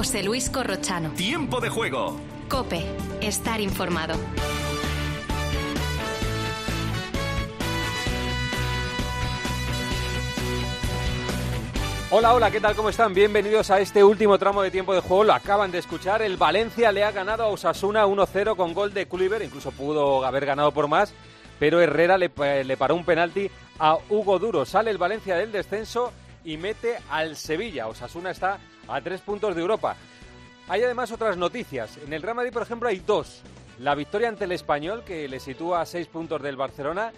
José Luis Corrochano. Tiempo de juego. Cope, estar informado. Hola, hola, ¿qué tal? ¿Cómo están? Bienvenidos a este último tramo de tiempo de juego. Lo acaban de escuchar. El Valencia le ha ganado a Osasuna 1-0 con gol de Kluivert. Incluso pudo haber ganado por más, pero Herrera le, le paró un penalti a Hugo Duro. Sale el Valencia del descenso y mete al Sevilla. Osasuna está a tres puntos de Europa. Hay además otras noticias. En el Real Madrid, por ejemplo, hay dos. La victoria ante el Español, que le sitúa a seis puntos del Barcelona,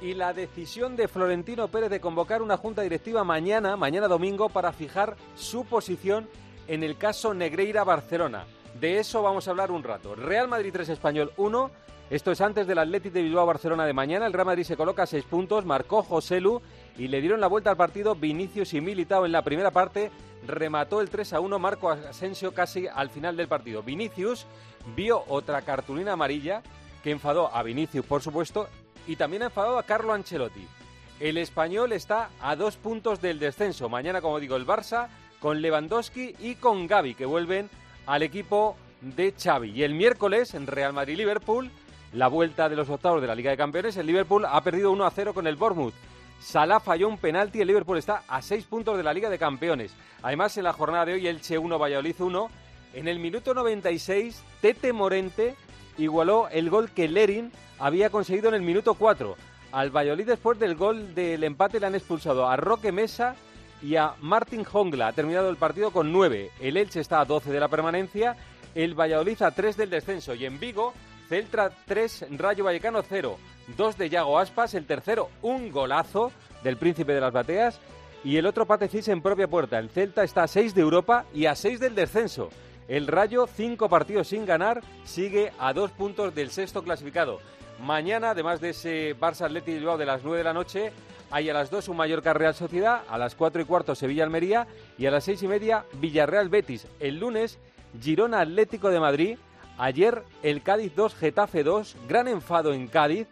y la decisión de Florentino Pérez de convocar una junta directiva mañana, mañana domingo, para fijar su posición en el caso Negreira-Barcelona. De eso vamos a hablar un rato. Real Madrid 3 Español 1. Esto es antes del Athletic de Bilbao-Barcelona de mañana. El Real Madrid se coloca a 6 puntos, marcó Joselu y le dieron la vuelta al partido Vinicius y Militao en la primera parte. Remató el 3 a 1 Marco Asensio casi al final del partido. Vinicius vio otra cartulina amarilla que enfadó a Vinicius, por supuesto, y también ha enfadado a Carlo Ancelotti. El español está a dos puntos del descenso. Mañana, como digo, el Barça con Lewandowski y con Gaby, que vuelven al equipo de Xavi. Y el miércoles, en Real Madrid-Liverpool, la vuelta de los octavos de la Liga de Campeones, el Liverpool ha perdido 1 a 0 con el Bournemouth. Salah falló un penalti, el Liverpool está a seis puntos de la Liga de Campeones. Además, en la jornada de hoy, el Che 1, Valladolid 1. En el minuto 96, Tete Morente igualó el gol que Lerin había conseguido en el minuto 4. Al Valladolid después del gol del empate le han expulsado a Roque Mesa y a Martin Hongla. Ha terminado el partido con 9. El Elche está a 12 de la permanencia, el Valladolid a 3 del descenso y en Vigo Celtra 3, Rayo Vallecano 0. 2 de Yago Aspas, el tercero un golazo del Príncipe de las Bateas y el otro patecís en propia puerta. El Celta está a 6 de Europa y a 6 del descenso. El Rayo, 5 partidos sin ganar, sigue a 2 puntos del sexto clasificado. Mañana, además de ese Barça Athletic Bilbao de las 9 de la noche, hay a las 2 un Mallorca Real Sociedad, a las 4 y cuarto Sevilla Almería y a las 6 y media Villarreal Betis. El lunes, Girona Atlético de Madrid. Ayer el Cádiz 2, Getafe 2, gran enfado en Cádiz,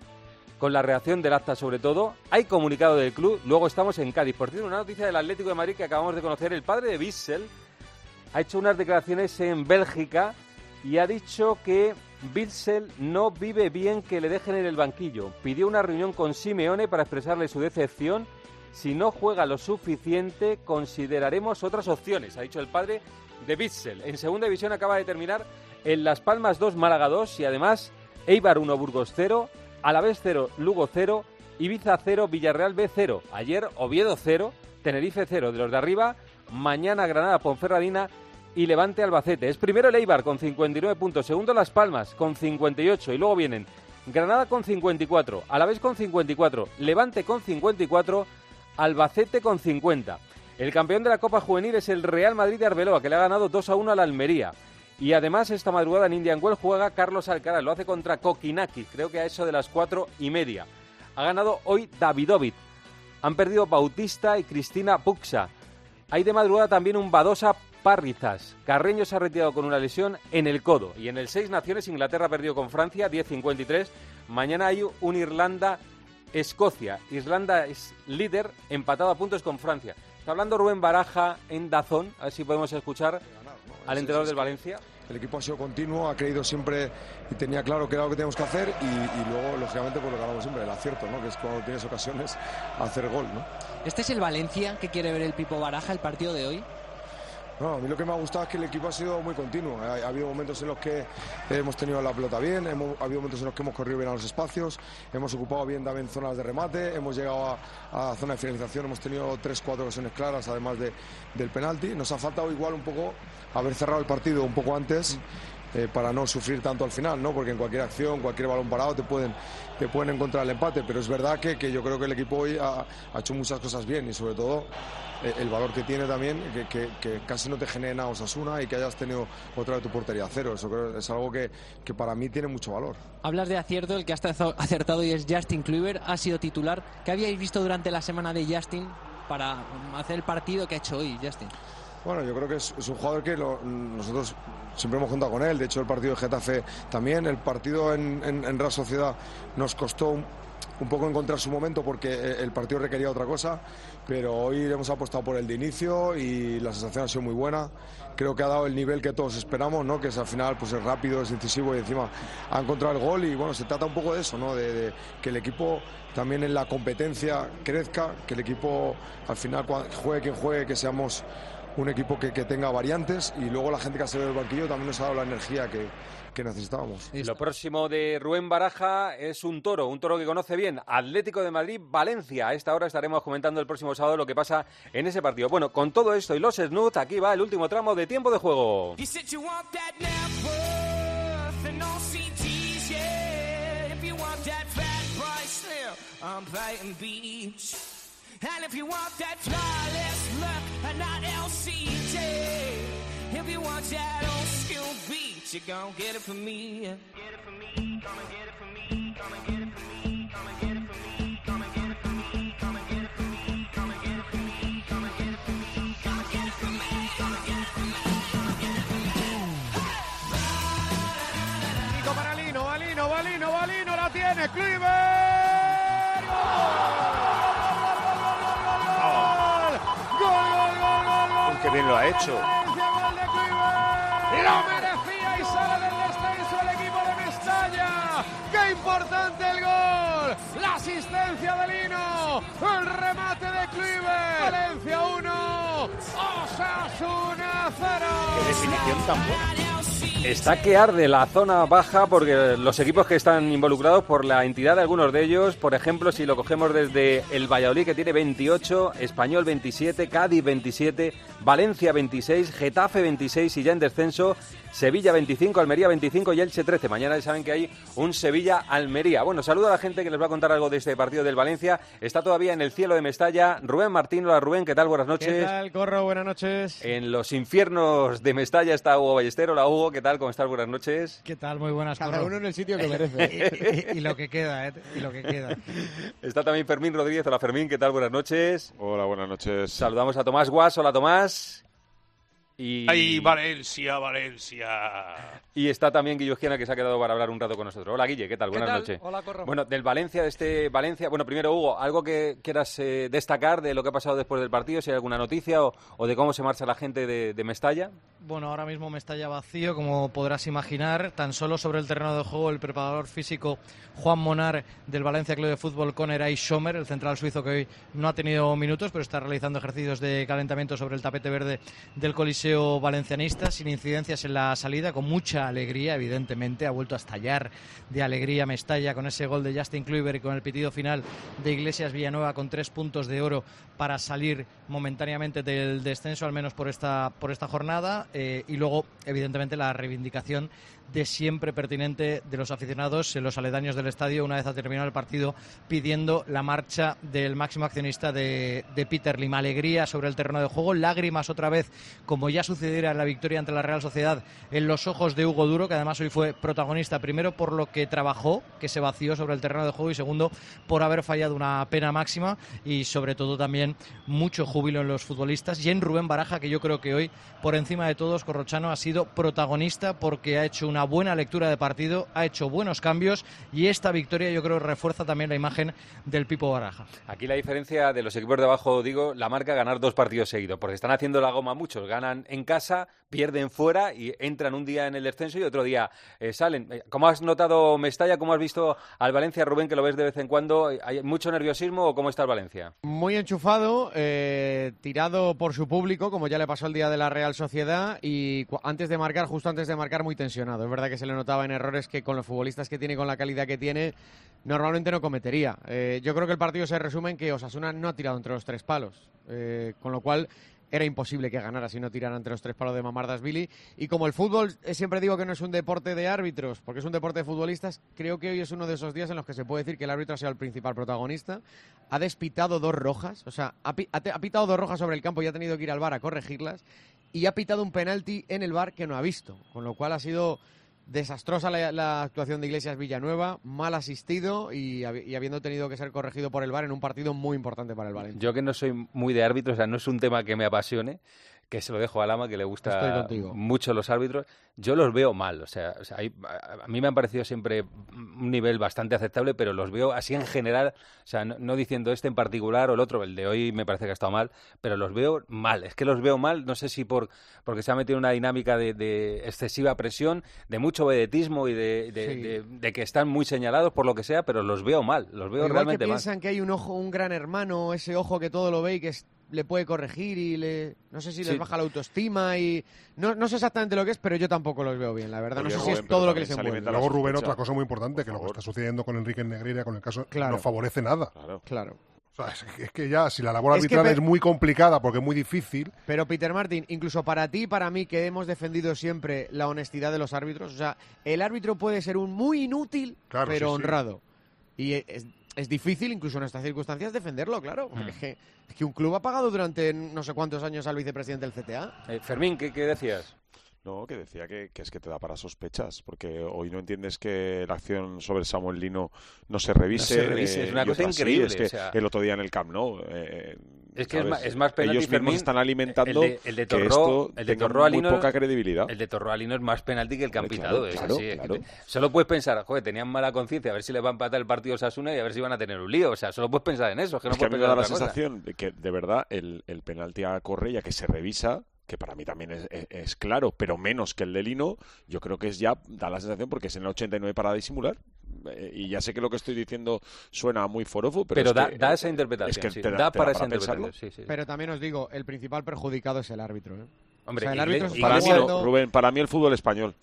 con la reacción del acta sobre todo. Hay comunicado del club, luego estamos en Cádiz. Por cierto, una noticia del Atlético de Madrid que acabamos de conocer, el padre de Bissell ha hecho unas declaraciones en Bélgica y ha dicho que Bissell no vive bien que le dejen en el banquillo. Pidió una reunión con Simeone para expresarle su decepción. Si no juega lo suficiente, consideraremos otras opciones, ha dicho el padre de Bissell. En segunda división acaba de terminar en Las Palmas 2, Málaga 2 y además Eibar 1, Burgos 0, Alavés 0, Lugo 0, Ibiza 0, Villarreal B 0. Ayer Oviedo 0, Tenerife 0 de los de arriba, mañana Granada, Ponferradina y Levante Albacete. Es primero el Eibar con 59 puntos, segundo Las Palmas con 58 y luego vienen Granada con 54, Alavés con 54, Levante con 54, Albacete con 50. El campeón de la Copa Juvenil es el Real Madrid de Arbeloa, que le ha ganado 2 a 1 a la Almería. Y además esta madrugada en Indian Well juega Carlos Alcaraz, lo hace contra Kokinaki, creo que a eso de las cuatro y media. Ha ganado hoy Davidovit. Han perdido Bautista y Cristina Puxa. Hay de madrugada también un Badosa Parrizas. Carreño se ha retirado con una lesión en el codo. Y en el Seis Naciones Inglaterra ha perdido con Francia 10-53. Mañana hay un Irlanda-Escocia. Irlanda es líder, empatado a puntos con Francia. Está hablando Rubén Baraja en Dazón, a ver si podemos escuchar al entrenador del Valencia. El equipo ha sido continuo, ha creído siempre y tenía claro que era lo que teníamos que hacer y, y luego, lógicamente, por lo que hablamos siempre, el acierto, ¿no? que es cuando tienes ocasiones, hacer gol. ¿no? ¿Este es el Valencia que quiere ver el Pipo Baraja, el partido de hoy? No, a mí lo que me ha gustado es que el equipo ha sido muy continuo. Ha, ha habido momentos en los que hemos tenido la pelota bien, hemos, ha habido momentos en los que hemos corrido bien a los espacios, hemos ocupado bien también zonas de remate, hemos llegado a, a zona de finalización, hemos tenido tres, cuatro ocasiones claras, además de, del penalti. Nos ha faltado igual un poco haber cerrado el partido un poco antes. Eh, para no sufrir tanto al final, ¿no? Porque en cualquier acción, cualquier balón parado te pueden, te pueden encontrar el empate, pero es verdad que, que yo creo que el equipo hoy ha, hecho muchas cosas bien y sobre todo el valor que tiene también, que, que, que, casi no te genere nada Osasuna y que hayas tenido otra de tu portería a cero. Eso creo, es algo que, que, para mí tiene mucho valor. Hablas de acierto, el que ha acertado y es Justin Kluivert, ha sido titular. ¿Qué habíais visto durante la semana de Justin para hacer el partido que ha hecho hoy, Justin? Bueno, yo creo que es, es un jugador que lo, nosotros siempre hemos contado con él. De hecho, el partido de Getafe también. El partido en, en, en Real Sociedad nos costó un, un poco encontrar su momento porque eh, el partido requería otra cosa, pero hoy hemos apostado por el de inicio y la sensación ha sido muy buena. Creo que ha dado el nivel que todos esperamos, ¿no? que es al final pues es rápido, es incisivo y encima ha encontrado el gol y bueno, se trata un poco de eso, ¿no? de, que el equipo también en la competencia crezca, que el equipo al final juegue quien juegue, que seamos un equipo que, que tenga variantes y luego la gente que ha salido del banquillo también nos ha dado la energía que, que necesitábamos. Y lo próximo de Rubén Baraja es un toro, un toro que conoce bien, Atlético de Madrid, Valencia. A esta hora estaremos comentando el próximo sábado lo que pasa en ese partido. Bueno, con todo esto y los snoots, aquí va el último tramo de tiempo de juego. If you want that old school beat, you gon' get it from me. Get it from me, come and get it from me, come and get it from me, come and get it from me, come and get it from me, come and get it from me, come and get it from me, come and get it from me, come and get it from me, come and get it from me, come and get it from me. Nico para Lino, Valino, Valino, Valino, la tiene, Cliver. Bien lo ha hecho! Lo merecía y sale del descenso el equipo de Mestalla. ¡Qué importante el gol! La asistencia de Lino. El remate de Clive. Valencia 1. Osasuna 0. ¡Qué definición tan buena! Está que arde la zona baja porque los equipos que están involucrados por la entidad de algunos de ellos, por ejemplo, si lo cogemos desde el Valladolid que tiene 28, Español 27, Cádiz 27, Valencia 26, Getafe 26 y ya en descenso Sevilla 25, Almería 25 y Elche 13. Mañana saben que hay un Sevilla-Almería. Bueno, saludo a la gente que les va a contar algo de este partido del Valencia. Está todavía en el cielo de Mestalla Rubén Martín. Hola Rubén, ¿qué tal? Buenas noches. ¿Qué tal, Corro? Buenas noches. En los infiernos de Mestalla está Hugo Ballestero. Hola Hugo, ¿qué tal? ¿Cómo estás? Buenas noches. ¿Qué tal? Muy buenas, Cada uno en el sitio que merece. y, lo que queda, ¿eh? Y lo que queda. Está también Fermín Rodríguez. Hola Fermín, ¿qué tal? Buenas noches. Hola, buenas noches. Saludamos a Tomás Guas. Hola Tomás. Y... ¡Ay, Valencia, Valencia! Y está también Guillo Esquiana, que se ha quedado para hablar un rato con nosotros. Hola, Guille, ¿qué tal? Buenas noches. Hola, Corro. Bueno, del Valencia, de este Valencia... Bueno, primero, Hugo, ¿algo que quieras eh, destacar de lo que ha pasado después del partido? Si hay alguna noticia o, de cómo se marcha la gente de, Mestalla. Bueno, ahora mismo Mestalla vacío, como podrás imaginar. Tan solo sobre el terreno de juego el preparador físico Juan Monar del Valencia Club de Fútbol con Eray Schomer, el central suizo que hoy no ha tenido minutos, pero está realizando ejercicios de calentamiento sobre el tapete verde del Coliseo Valencianista sin incidencias en la salida, con mucha alegría, evidentemente. Ha vuelto a estallar de alegría Mestalla con ese gol de Justin Kluivert y con el pitido final de Iglesias Villanueva con tres puntos de oro para salir momentáneamente del descenso, al menos por esta, por esta jornada. Eh, y luego, evidentemente, la reivindicación de siempre pertinente de los aficionados en los aledaños del estadio una vez ha terminado el partido pidiendo la marcha del máximo accionista de, Peter Lim. Alegría sobre el terreno de juego, lágrimas otra vez, como ya sucediera en la victoria ante la Real Sociedad, en los ojos de Hugo Duro, que además hoy fue protagonista, primero por lo que trabajó, que se vació sobre el terreno de juego, y segundo por haber fallado una pena máxima y sobre todo también mucho júbilo en los futbolistas y en Rubén Baraja, que yo creo que hoy, por encima de todos, Corrochano ha sido protagonista porque ha hecho un una buena lectura de partido, ha hecho buenos cambios y esta victoria yo creo refuerza también la imagen del Pipo Baraja. Aquí la diferencia de los equipos de abajo, digo, la marca ganar dos partidos seguidos, porque están haciendo la goma muchos, ganan en casa, pierden fuera y entran un día en el descenso y otro día eh, salen. Eh, ¿Cómo has notado Mestalla? ¿Cómo has visto al Valencia, Rubén, que lo ves de vez en cuando? ¿Hay mucho nerviosismo o cómo está el Valencia? Muy enchufado, eh, tirado por su público, como ya le pasó el día de la Real Sociedad, y antes de marcar, justo antes de marcar, muy tensionado. Es verdad que se le notaba en errores que con los futbolistas que tiene con la calidad que tiene, normalmente no cometería. Eh, yo creo que el partido se resume en que Osasuna no ha tirado entre los tres palos, eh, con lo cual era imposible que ganara si no tirara entre los tres palos de Mamardas Billy. Y como el fútbol, eh, siempre digo que no es un deporte de árbitros, porque es un deporte de futbolistas, creo que hoy es uno de esos días en los que se puede decir que el árbitro ha sido el principal protagonista. Ha despitado dos rojas, o sea, ha pitado dos rojas sobre el campo y ha tenido que ir al bar a corregirlas. Y ha pitado un penalti en el bar que no ha visto, con lo cual ha sido Desastrosa la, actuación de Iglesias Villanueva, mal asistido y, habiendo tenido que ser corregido por el VAR en un partido muy importante para el Valencia. Yo que no soy muy de árbitro, o sea, no es un tema que me apasione, que se lo dejo a Lama, que le gusta mucho los árbitros, yo los veo mal. O sea, o sea, hay- a mí me han parecido siempre un nivel bastante aceptable, pero los veo así en general, o sea, no, no diciendo este en particular o el otro, el de hoy me parece que ha estado mal, pero los veo mal. Es que los veo mal, no sé si por porque se ha metido en una dinámica de, de excesiva presión, de mucho vedetismo y de, de- Sí. de- de que están muy señalados por lo que sea, pero los veo mal, los veo Igual que realmente mal. piensan que hay un ojo, un gran hermano, ese ojo que todo lo ve y que es- le puede corregir y le no sé si les Sí. baja la autoestima y no, no sé exactamente lo que es, pero yo tampoco los veo bien, la verdad. No sé si es todo lo que les envuelve. Luego, Rubén, otra cosa muy importante, que lo que está sucediendo con Enrique Negreira, con el caso, Claro. no favorece nada. Claro. Claro. O sea, es, que- es que ya, si la labor Es que arbitral es muy complicada porque es muy difícil, Pero Peter Martin, incluso para ti y para mí que hemos defendido siempre la honestidad de los árbitros, o sea, el árbitro puede ser un muy inútil, Claro, pero sí, sí. honrado. Y es, es difícil, incluso en estas circunstancias, defenderlo, claro. porque Es, que, es que un club ha pagado durante no sé cuántos años al vicepresidente del CTA. Eh, Fermín, ¿qué, qué decías? No, que decía que, que es que te da para sospechas, porque hoy no entiendes que la acción sobre Samuel Lino no se revise. No se revise, es una y cosa sí, increíble, es que o sea- el otro día en el Camp Nou. eh, Es que es ma- es más penalti, Ellos mismos Fermín, están alimentando el de- el de que Torró- esto el de Torró muy poca credibilidad. El de Torroalino es más penalti que el que han pitado. claro, es claro, así, es que claro. solo puedes pensar, joder, tenían mala conciencia, a ver si les va a empatar el partido Sasuna y a ver si van a tener un lío. O sea, solo puedes pensar en eso. Es que no es que a mí me da la sensación de que, de verdad, el, el penalti a Correia que se revisa, que para mí también es, es- es claro, pero menos que el de Lino, yo creo que es ya, da la sensación porque es en el 89 para disimular. Eh, y ya sé que lo que estoy diciendo suena muy forofo, pero, Pero es da, que, da esa interpretación. es que sí, te da, para esa pensarlo. interpretación. Sí, sí. Pero también os digo, el principal perjudicado es el árbitro. ¿eh? Hombre, o sea, el árbitro Para mí, jugando- no, Rubén, para mí el fútbol español.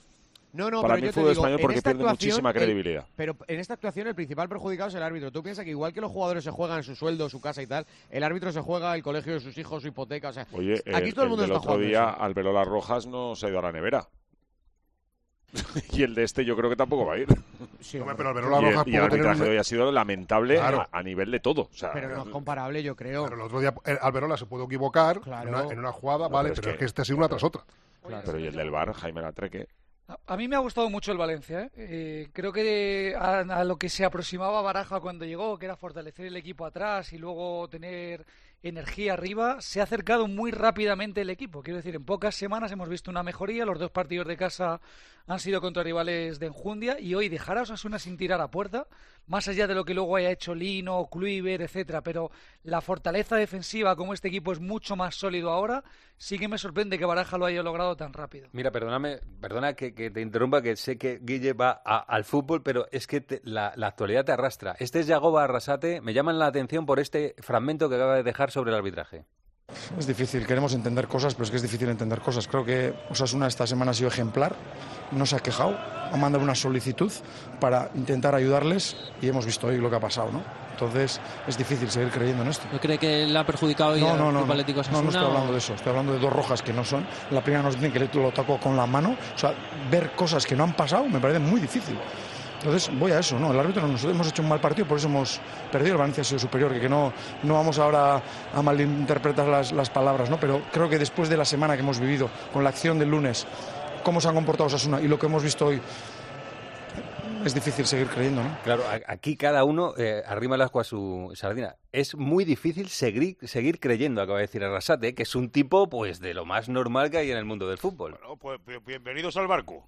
No, no, Para pero mí el fútbol digo, español porque pierde muchísima el- credibilidad. pero en esta actuación el principal perjudicado es el árbitro. Tú piensas que igual que los jugadores se juegan su sueldo, su casa y tal, el árbitro se juega el colegio de sus hijos, su hipoteca, o sea, Oye, aquí el, todo el mundo el está otro jugando día, eso. Alberola Rojas no se ha ido a la nevera. y el de este yo creo que tampoco va a ir. Sí, pero Alberola y el, Rojas y el tener arbitraje de hoy ha sido lamentable Claro. a, a nivel de todo. O sea, pero no es comparable, yo creo. Pero el otro día eh, Alberola se pudo equivocar Claro. en, una, en una jugada, No, vale, pero es pero es que- que este ha sido una tras otra. Claro. pero y el del bar, Jaime Latreque. A- mí me ha gustado mucho el Valencia. ¿eh? Eh, creo que a, a lo que se aproximaba Baraja cuando llegó, que era fortalecer el equipo atrás y luego tener energía arriba, se ha acercado muy rápidamente el equipo. Quiero decir, en pocas semanas hemos visto una mejoría. Los dos partidos de casa han sido contra rivales de enjundia y hoy dejar a Osasuna sin tirar a puerta, más allá de lo que luego haya hecho Lino, Kluivert, etcétera, pero la fortaleza defensiva como este equipo es mucho más sólido ahora, sí que me sorprende que Baraja lo haya logrado tan rápido. Mira, perdóname, perdona que, te interrumpa, que sé que Guille va al fútbol, pero es que te- la, la actualidad te arrastra. Este es Yagoba Arrasate, me llaman la atención por este fragmento que acaba de dejar sobre el arbitraje. Es difícil, queremos entender cosas, pero es que es difícil entender cosas. Creo que Osasuna esta semana ha sido ejemplar, no se ha quejado, ha mandado una solicitud para intentar ayudarles y hemos visto hoy lo que ha pasado, ¿no? Entonces es difícil seguir creyendo en esto. ¿No cree que le ha perjudicado hoy No, no, no, no, Atlético no, no Osasuna, estoy o- hablando de eso, estoy hablando de dos rojas que no son. La primera nos dicen que lo tocó con la mano, o sea, ver cosas que no han pasado me parece muy difícil. Entonces voy a eso, ¿no? El árbitro nosotros hemos hecho un mal partido, por eso hemos perdido, el Valencia ha sido superior, que, no, no vamos ahora a malinterpretar las, las palabras, ¿no? Pero creo que después de la semana que hemos vivido, con la acción del lunes, cómo se han comportado Osasuna y lo que hemos visto hoy, es difícil seguir creyendo, ¿no? Claro, aquí cada uno eh, arrima el asco a su sardina. Es muy difícil seguir, seguir creyendo, acaba de decir Arrasate, que es un tipo pues de lo más normal que hay en el mundo del fútbol. Bueno, pues bi- bienvenidos al barco.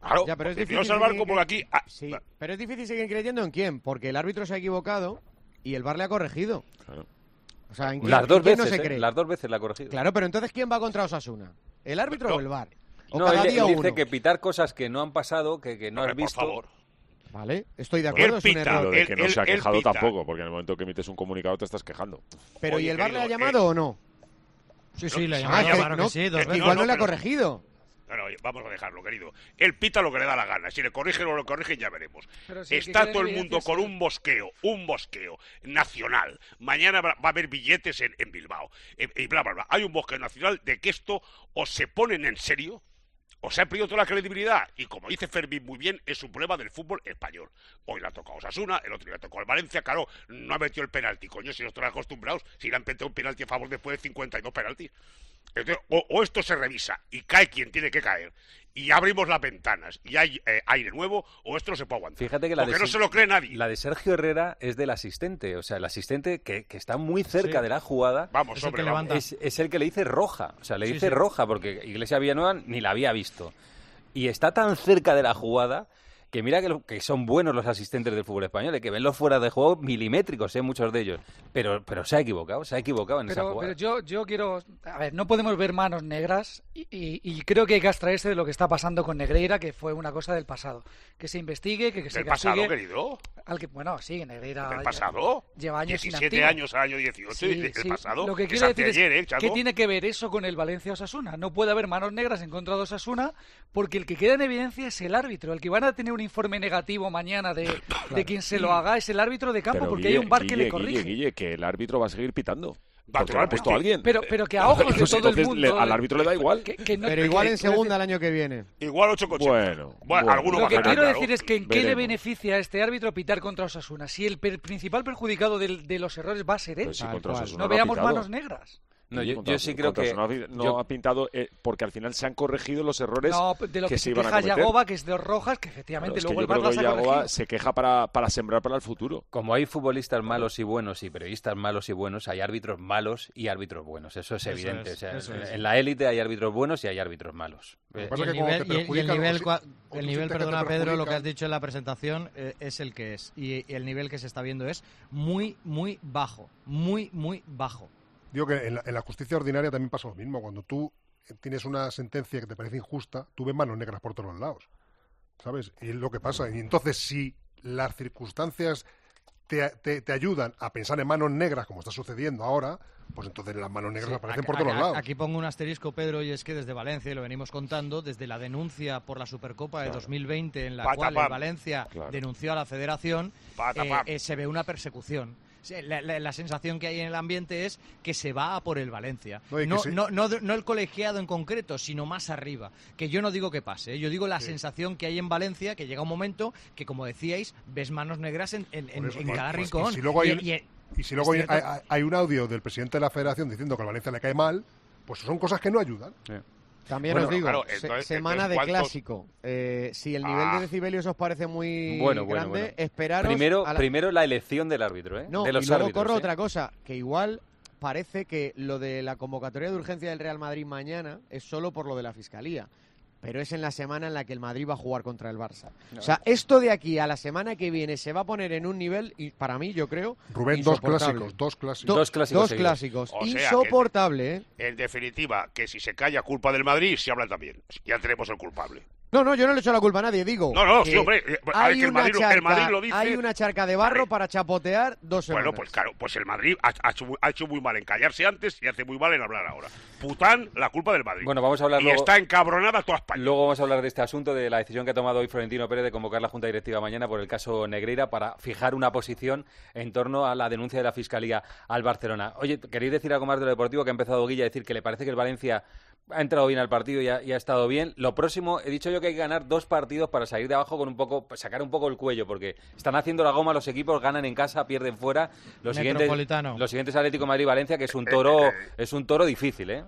Claro, Ya, pero es difícil seguir porque aquí... ah, Sí, pero es difícil seguir creyendo en quién, porque el árbitro se ha equivocado y el VAR le ha corregido. Claro. O sea, ¿en quién, Las dos en quién veces, no se ¿eh? cree? las dos veces la ha corregido. Claro, pero entonces ¿quién va contra Osasuna? ¿El árbitro No. o el VAR? ¿O No, cada él, día él dice uno? que pitar cosas que no han pasado, que, que no has visto. Por favor. Vale, estoy de Él acuerdo, es un pita. error. Lo de él- que no él- se ha quejado tampoco, porque en el momento que emites un comunicado te estás quejando. Pero Oye, ¿y el VAR le ha llamado o no? Sí, sí, le ha llamado, es que claro no, que sí, dos es que veces. igual no, No, le ha pero- corregido. No, no, vamos a dejarlo, querido. Él pita lo que le da la gana. Si le corrigen o no le corrigen, ya veremos. Si el Está todo el mundo con un bosqueo, un bosqueo nacional. Mañana va a haber billetes en, en Bilbao. Eh, Y bla, bla, bla. Hay un bosqueo nacional de que esto o se ponen en serio o se ha perdido toda la credibilidad. Y como dice Fermín muy bien, es un problema del fútbol español. Hoy le ha tocado a Osasuna, el otro día le ha tocado al Valencia. Claro, no ha metido el penalti. Coño, si no están acostumbrados, si le han metido un penalti a favor después de 52 penaltis. Entonces, o, o esto se revisa y cae quien tiene que caer y abrimos las ventanas y hay eh, aire nuevo o esto no se puede aguantar. Fíjate que la Porque de no se lo cree nadie. La de Sergio Herrera es del asistente, o sea, el asistente que, que está muy cerca Sí. de la jugada. Vamos, Es el hombre, vamos. levanta. Es, es el que le dice roja, o sea, le Sí, dice sí. roja porque Iglesia Villanueva ni la había visto. Y está tan cerca de la jugada que mira que, lo- que son buenos los asistentes del fútbol español, y que ven los fuera de juego milimétricos, ¿eh? muchos de ellos. Pero, pero se ha equivocado, se ha equivocado en esa jugada. pero yo, yo quiero. A ver, no podemos ver manos negras y, y- y creo que hay que abstraerse de lo que está pasando con Negreira, que fue una cosa del pasado. Que se investigue, que, que se ¿Del pasado, castigue. querido? Al que, bueno, sí, Negreira. ¿Del ya- pasado? Lleva años 17 inactivo. años al año 18, Sí, del sí. pasado. Lo que quiero decir anteayer, ¿eh, es que tiene que ver eso con el Valencia Osasuna. No puede haber manos negras en contra de Osasuna porque el que queda en evidencia es el árbitro. El que van a tener un informe negativo mañana de, de quien se lo haga es el árbitro de campo Pero, porque Guille, hay un bar que le Guille, corrige. Guille, Guille, que el árbitro va a seguir pitando. Va, claro, ha puesto que- alguien. Pero, pero que a ojos de Pues todo el entonces mundo. le- al árbitro le da igual. que- que no- Pero que- igual en quiero segunda el año que viene. Igual 8,80. Bueno, Bueno, bueno. alguno Lo va a que quiero claro. decir es que en qué le Veremos. beneficia a este árbitro pitar contra Osasuna. Si el per- principal perjudicado del- de los errores va a ser él. Osasuna no veamos manos negras. No, yo, Contra- yo sí creo que... No, yo- ha pintado eh, porque al final se han corregido los errores No, de lo que, que se se iban a queja cometer. Yagoba, que es de rojas, que Claro, efectivamente es que luego yo el que Yagoba se queja para, para sembrar para el futuro. Como hay futbolistas malos y buenos y periodistas malos y buenos, hay árbitros malos y árbitros buenos. Eso es Eso evidente. es, O sea, eso en, es. en la élite hay árbitros buenos y hay árbitros malos. Eh, Y el nivel, el- nivel, perdona Pedro, lo que has dicho en la presentación eh, es el que es. Y, y el nivel que se está viendo es muy, muy bajo. Muy, muy bajo. Digo que en la, en la justicia ordinaria también pasa lo mismo. Cuando tú tienes una sentencia que te parece injusta, tú ves manos negras por todos lados. ¿Sabes? Y es lo que pasa. Y entonces, si las circunstancias te, te- te ayudan a pensar en manos negras, como está sucediendo ahora, pues entonces las manos negras Sí, aparecen por todos ac- lados. Aquí pongo un asterisco, Pedro, y es que desde Valencia, y lo venimos contando, desde la denuncia por la Supercopa de Claro. 2020, en la Pata, cual el Valencia Claro. denunció a la federación, Pata, eh, eh, se ve una persecución. Sí, La, la- la sensación que hay en el ambiente es que se va a por el Valencia. No, No, sí. no, no, no el colegiado en concreto, sino más arriba. Que yo no digo que pase, ¿eh? yo digo la sensación que hay en Valencia, que llega un momento que, como decíais, ves manos negras en, en- en- Por eso, en pues, cada pues, rincón. Y si luego hay, Y- un- y- y si luego es hay, cierto. hay- hay un audio del presidente de la federación diciendo que al Valencia le cae mal, pues son cosas que no ayudan. También Bueno, os digo, claro, se- entonces- semana entonces, de ¿cuántos- clásico. Eh, si el nivel Ah. de decibelios os parece muy Bueno, grande, bueno. esperaros primero, la- primero la elección del árbitro, ¿eh? No, de los y luego árbitros, corro ¿eh? otra cosa, que igual parece que lo de la convocatoria de urgencia del Real Madrid mañana es solo por lo de la Fiscalía. Pero es en la semana en la que el Madrid va a jugar contra el Barça. O sea, esto de aquí a la semana que viene se va a poner en un nivel, y para mí, yo creo, Rubén, dos clásicos, dos clásicos. Do- Dos clásicos dos seguidos. clásicos. O sea que- Insoportable, ¿eh? En definitiva, que si se calla culpa del Madrid, se habla también. Ya tenemos el culpable. No, no, yo no le echo la culpa a nadie, digo. No, no, que sí, hombre. eh, Hay que el una, Madrid, lo- charca, el Madrid lo dice. hay una charca de barro para chapotear dos semanas. Bueno, pues claro, pues el Madrid ha, ha hecho, muy- ha hecho muy mal en callarse antes y hace muy mal en hablar ahora. Pután, la culpa del Madrid. Bueno, vamos a hablar y luego- está encabronada toda España. Luego vamos a hablar de este asunto, de la decisión que ha tomado hoy Florentino Pérez de convocar la Junta Directiva mañana por el caso Negreira para fijar una posición en torno a la denuncia de la Fiscalía al Barcelona. Oye, ¿queréis decir algo más de lo deportivo que ha empezado Guilla a decir que le parece que el Valencia ha entrado bien al partido y ha, y ha estado bien? Lo próximo, he dicho yo que hay que ganar dos partidos para salir de abajo con un poco, pues, sacar un poco el cuello, porque están haciendo la goma los equipos, ganan en casa, pierden fuera. Los siguientes, Metropolitano. los siguientes Atlético Madrid-Valencia, que es un toro, es un toro difícil, ¿eh?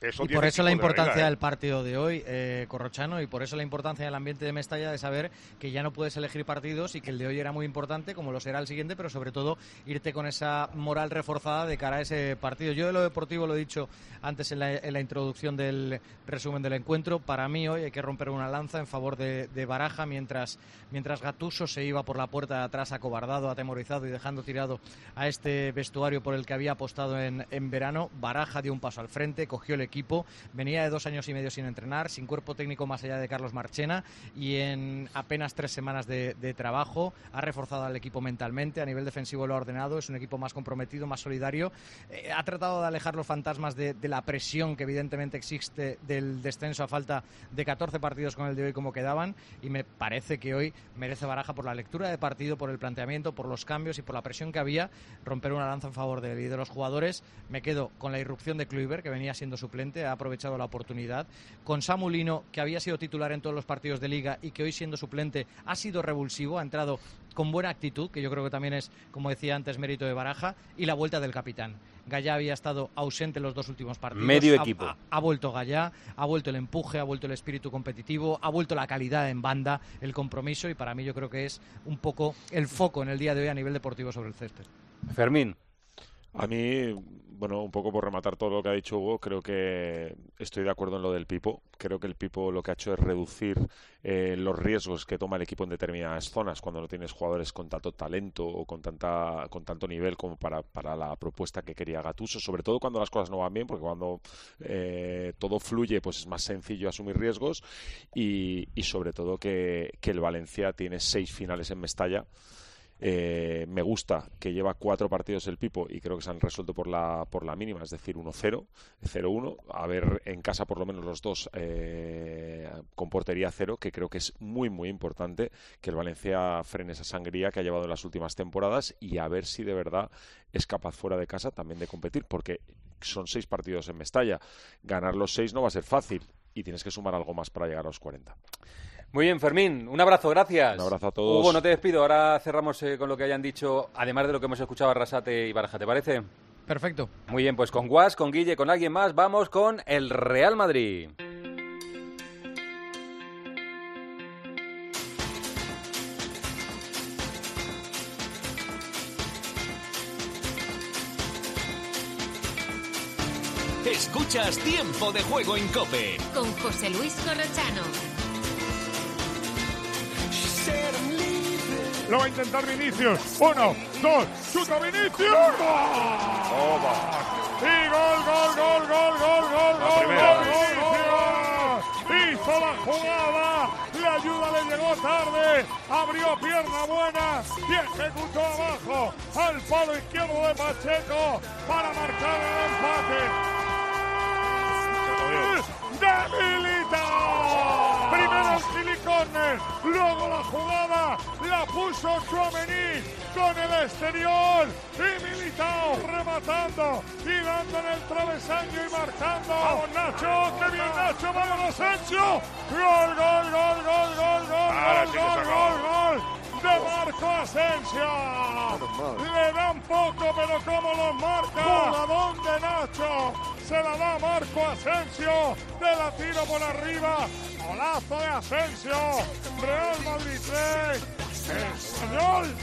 Eso Y por eso la de importancia ¿eh? del partido de hoy, eh, Corrochano, y por eso la importancia del ambiente de Mestalla de saber que ya no puedes elegir partidos y que el de hoy era muy importante, como lo será el siguiente, pero sobre todo irte con esa moral reforzada de cara a ese partido. Yo de lo deportivo lo he dicho antes en la, en la introducción del resumen del encuentro. Para mí hoy hay que romper una lanza en favor de, de Baraja mientras, mientras Gatuso se iba por la puerta de atrás acobardado, atemorizado y dejando tirado a este vestuario por el que había apostado en, en verano. Baraja dio un paso al frente, cogió el equipo, venía de dos años y medio sin entrenar, sin cuerpo técnico más allá de Carlos Marchena y en apenas tres semanas de, de trabajo ha reforzado al equipo mentalmente, a nivel defensivo lo ha ordenado, es un equipo más comprometido, más solidario, Eh, ha tratado de alejar los fantasmas de, de la presión que evidentemente existe del descenso a falta de 14 partidos con el de hoy como quedaban y me parece que hoy merece baraja por la lectura de partido, por el planteamiento, por los cambios y por la presión que había, romper una lanza en favor de de los jugadores. Me quedo con la irrupción de Kluivert, que venía siendo suplente suplente, ha aprovechado la oportunidad. Con Samulino, que había sido titular en todos los partidos de liga y que hoy siendo suplente ha sido revulsivo, ha entrado con buena actitud, que yo creo que también es, como decía antes, mérito de Baraja, y la vuelta del capitán. Gallá había estado ausente en los dos últimos partidos. Medio Ha- equipo. Ha, ha vuelto Gallá, ha vuelto el empuje, ha vuelto el espíritu competitivo, ha vuelto la calidad en banda, el compromiso y para mí yo creo que es un poco el foco en el día de hoy a nivel deportivo sobre el césped. Fermín. A mí, bueno, un poco por rematar todo lo que ha dicho Hugo, creo que estoy de acuerdo en lo del Pipo. Creo que el Pipo lo que ha hecho es reducir eh, los riesgos que toma el equipo en determinadas zonas cuando no tienes jugadores con tanto talento o con tanta con tanto nivel como para, para la propuesta que quería Gatuso, sobre todo cuando las cosas no van bien, porque cuando eh, todo fluye, pues es más sencillo asumir riesgos y, y sobre todo que, que el Valencia tiene seis finales en Mestalla. Eh, me gusta que lleva cuatro partidos el Pipo y creo que se han resuelto por la, por la mínima, es decir, 1-0, 0-1. A ver en casa por lo menos los dos eh, con portería cero, que creo que es muy, muy importante que el Valencia frene esa sangría que ha llevado en las últimas temporadas y a ver si de verdad es capaz fuera de casa también de competir, porque son seis partidos en Mestalla. Ganar los seis no va a ser fácil y tienes que sumar algo más para llegar a los 40. Muy bien, Fermín. Un abrazo, gracias. Un abrazo a todos. Hugo, no te despido. Ahora cerramos eh, con lo que hayan dicho, además de lo que hemos escuchado a Rasate y Baraja, ¿te parece? Perfecto. Muy bien, pues con Guas, con Guille, con alguien más, vamos con el Real Madrid. Escuchas Tiempo de Juego en Cope. Con José Luis Corrochano. Lo va a intentar Vinicius. Uno, dos, chuta Vinicius. ¡Gol! Y gol, gol, gol, gol, gol, gol, gol, primera gol, vez. Vinicius. Hizo la jugada, la ayuda le llegó tarde, abrió pierna buena y ejecutó abajo al palo izquierdo de Pacheco para marcar el empate. ¡De! Luego la jugada, la puso Chouameni con el exterior y Militao rematando y en el travesaño y marcando. ¡Vamos Nacho! ¡Qué bien Nacho! ¡Vamos Asensio! ¡Gol, gol, gol, gol, gol, gol, gol, gol, gol! De Marco Asensio. Le dan poco, pero como los marca. Jugadón de Nacho. Se la da Marco Asensio. De la tiro por arriba. Golazo de Asensio. Real Madrid 3. Español.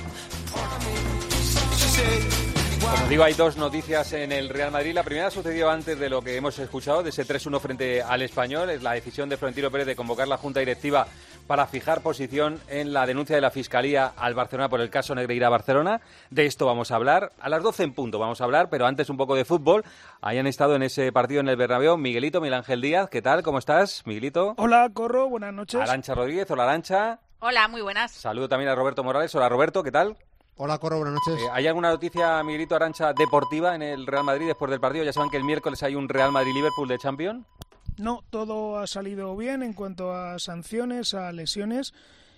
Como digo, hay dos noticias en el Real Madrid. La primera sucedió antes de lo que hemos escuchado, de ese 3-1 frente al Español. Es la decisión de Florentino Pérez de convocar la Junta Directiva para fijar posición en la denuncia de la Fiscalía al Barcelona por el caso Negreira Barcelona. De esto vamos a hablar. A las 12 en punto vamos a hablar, pero antes un poco de fútbol. Hayan estado en ese partido en el Bernabéu Miguelito, Miguel Ángel Díaz. ¿Qué tal? ¿Cómo estás, Miguelito? Hola, Corro, buenas noches. Arancha Rodríguez. Hola, Arancha. Hola, muy buenas. Saludo también a Roberto Morales. Hola, Roberto. ¿Qué tal? Hola, Corro, buenas noches. Eh, ¿Hay alguna noticia, Miguelito Arancha, deportiva en el Real Madrid después del partido? Ya saben que el miércoles hay un Real Madrid-Liverpool de Champions. No, todo ha salido bien en cuanto a sanciones, a lesiones.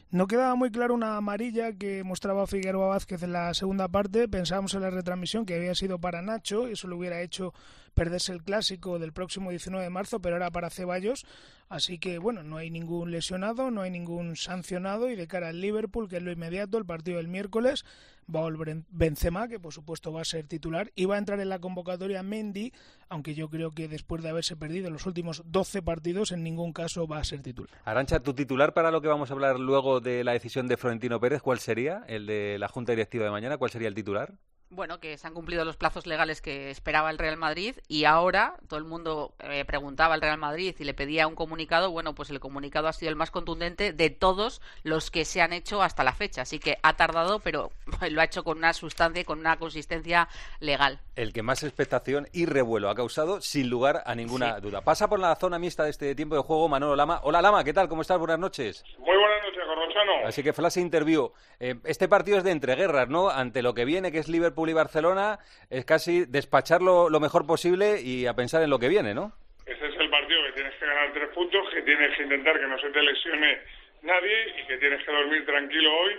No quedaba muy claro una amarilla que mostraba Figueroa Vázquez en la segunda parte. Pensábamos en la retransmisión que había sido para Nacho, y eso le hubiera hecho perderse el clásico del próximo 19 de marzo, pero era para Ceballos. Así que, bueno, no hay ningún lesionado, no hay ningún sancionado. Y de cara al Liverpool, que es lo inmediato, el partido del miércoles, va a volver Benzema, que por supuesto va a ser titular, y va a entrar en la convocatoria Mendy, aunque yo creo que después de haberse perdido los últimos 12 partidos, en ningún caso va a ser titular. Arancha, tu titular para lo que vamos a hablar luego de la decisión de Florentino Pérez, ¿cuál sería? ¿El de la Junta Directiva de mañana? ¿Cuál sería el titular? Bueno, que se han cumplido los plazos legales que esperaba el Real Madrid y ahora todo el mundo eh, preguntaba al Real Madrid y le pedía un comunicado. Bueno, pues el comunicado ha sido el más contundente de todos los que se han hecho hasta la fecha. Así que ha tardado, pero lo ha hecho con una sustancia y con una consistencia legal. El que más expectación y revuelo ha causado, sin lugar a ninguna duda. Pasa por la zona mixta de este tiempo de juego Manolo Lama. Hola Lama, ¿qué tal? ¿Cómo estás? Buenas noches. Muy buenas noches, Corrochano. Así que flash interview. Eh, este partido es de entreguerras, ¿no? Ante lo que viene, que es Liverpool y Barcelona, es casi despacharlo lo mejor posible y a pensar en lo que viene, ¿no? Este es el partido que tienes que ganar tres puntos, que tienes que intentar que no se te lesione nadie y que tienes que dormir tranquilo hoy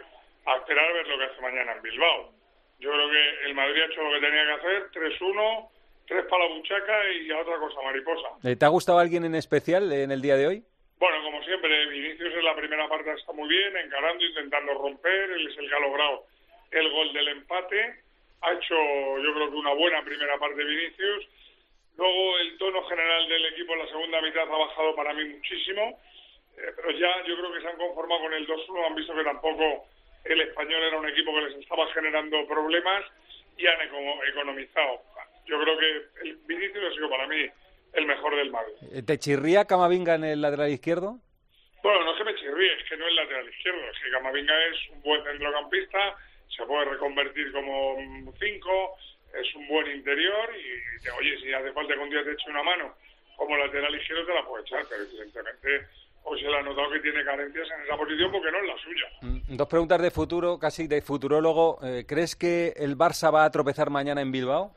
a esperar a ver lo que hace mañana en Bilbao. Yo creo que el Madrid ha hecho lo que tenía que hacer, 3-1, tres para la buchaca y a otra cosa mariposa. Eh, ¿Te ha gustado alguien en especial en el día de hoy? Bueno, como siempre, Vinicius en la primera parte está muy bien, encarando, intentando romper, él es el que ha logrado el gol del empate, ha hecho yo creo que una buena primera parte Vinicius, luego el tono general del equipo en la segunda mitad ha bajado para mí muchísimo, eh, pero ya yo creo que se han conformado con el 2-1, han visto que tampoco el español era un equipo que les estaba generando problemas y han eco- economizado. Yo creo que el Vinicius ha sido para mí el mejor del Madrid. Eh, ¿Te chirría Camavinga en el lateral izquierdo? Bueno, no es que me chirríe, es que no es lateral izquierdo, es que Camavinga es un buen centrocampista, se puede reconvertir como cinco, es un buen interior y, te- oye, si hace falta que un día te eche una mano como lateral izquierdo te la puede echar, pero evidentemente hoy se le ha notado que tiene carencias en esa posición porque no es la suya. Mm, Dos preguntas de futuro, casi de futurólogo. Eh, ¿Crees que el Barça va a tropezar mañana en Bilbao?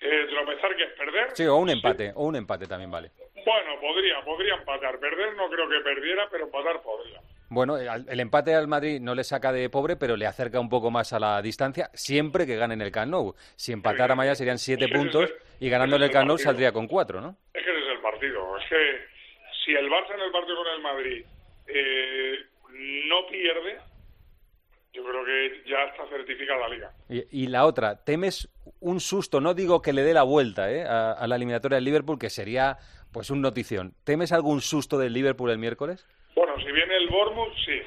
Eh, tropezar que es perder. Sí, o un empate, o un empate también vale. Bueno, podría, podría empatar. Perder no creo que perdiera, pero empatar podría. Bueno, el, el empate al Madrid no le saca de pobre, pero le acerca un poco más a la distancia, siempre que gane en el Camp Nou. Si empatara mañana serían siete puntos es y ganando en el el Camp Nou saldría con cuatro, ¿no? Es que ese es el partido. Es que si el Barça en el partido con el Madrid eh, no pierde, yo creo que ya está certificada la liga. Y, y la otra, ¿temes un susto? No digo que le dé la vuelta ¿eh? a, a la eliminatoria del Liverpool, que sería pues un notición. ¿Temes algún susto del Liverpool el miércoles? Bueno, si viene el Bournemouth, sí.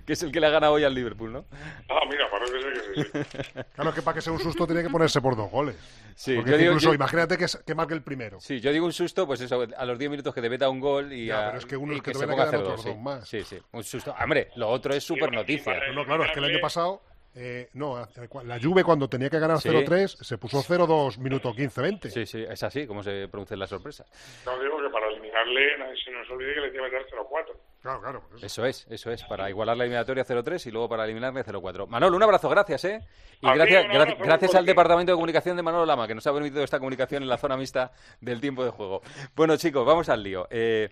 que es el que le ha ganado hoy al Liverpool, ¿no? Ah, mira, parece que sí. sí. Claro, que para que sea un susto tiene que ponerse por dos goles. Sí, Porque yo digo- incluso yo- imagínate que, que marque el primero. Sí, yo digo un susto, pues eso, a los 10 minutos que te meta un gol y, Ya, a- pero es que uno es que te se ponga a quedar hacer otros dos, dos sí. más. Sí, sí, un susto. Hombre, lo otro es súper noticia. No, no, claro, es que el año pasado, eh, no, la Juve cuando tenía que ganar Sí. 0-3 se puso 0-2 minuto 15-20. Sí, sí, es así como se producen las sorpresas. No digo que para eliminarle, nadie se nos olvide que le tiene que meter 0-4. Claro, claro. Eso es, eso es, para igualar la eliminatoria 0-3 y luego para eliminarle 0-4. Manolo, un abrazo, gracias, ¿eh? Y A gracias, gra- gracias al Departamento de Comunicación de Manolo Lama, que nos ha permitido esta comunicación en la zona mixta del tiempo de juego. Bueno, chicos, vamos al lío. Eh,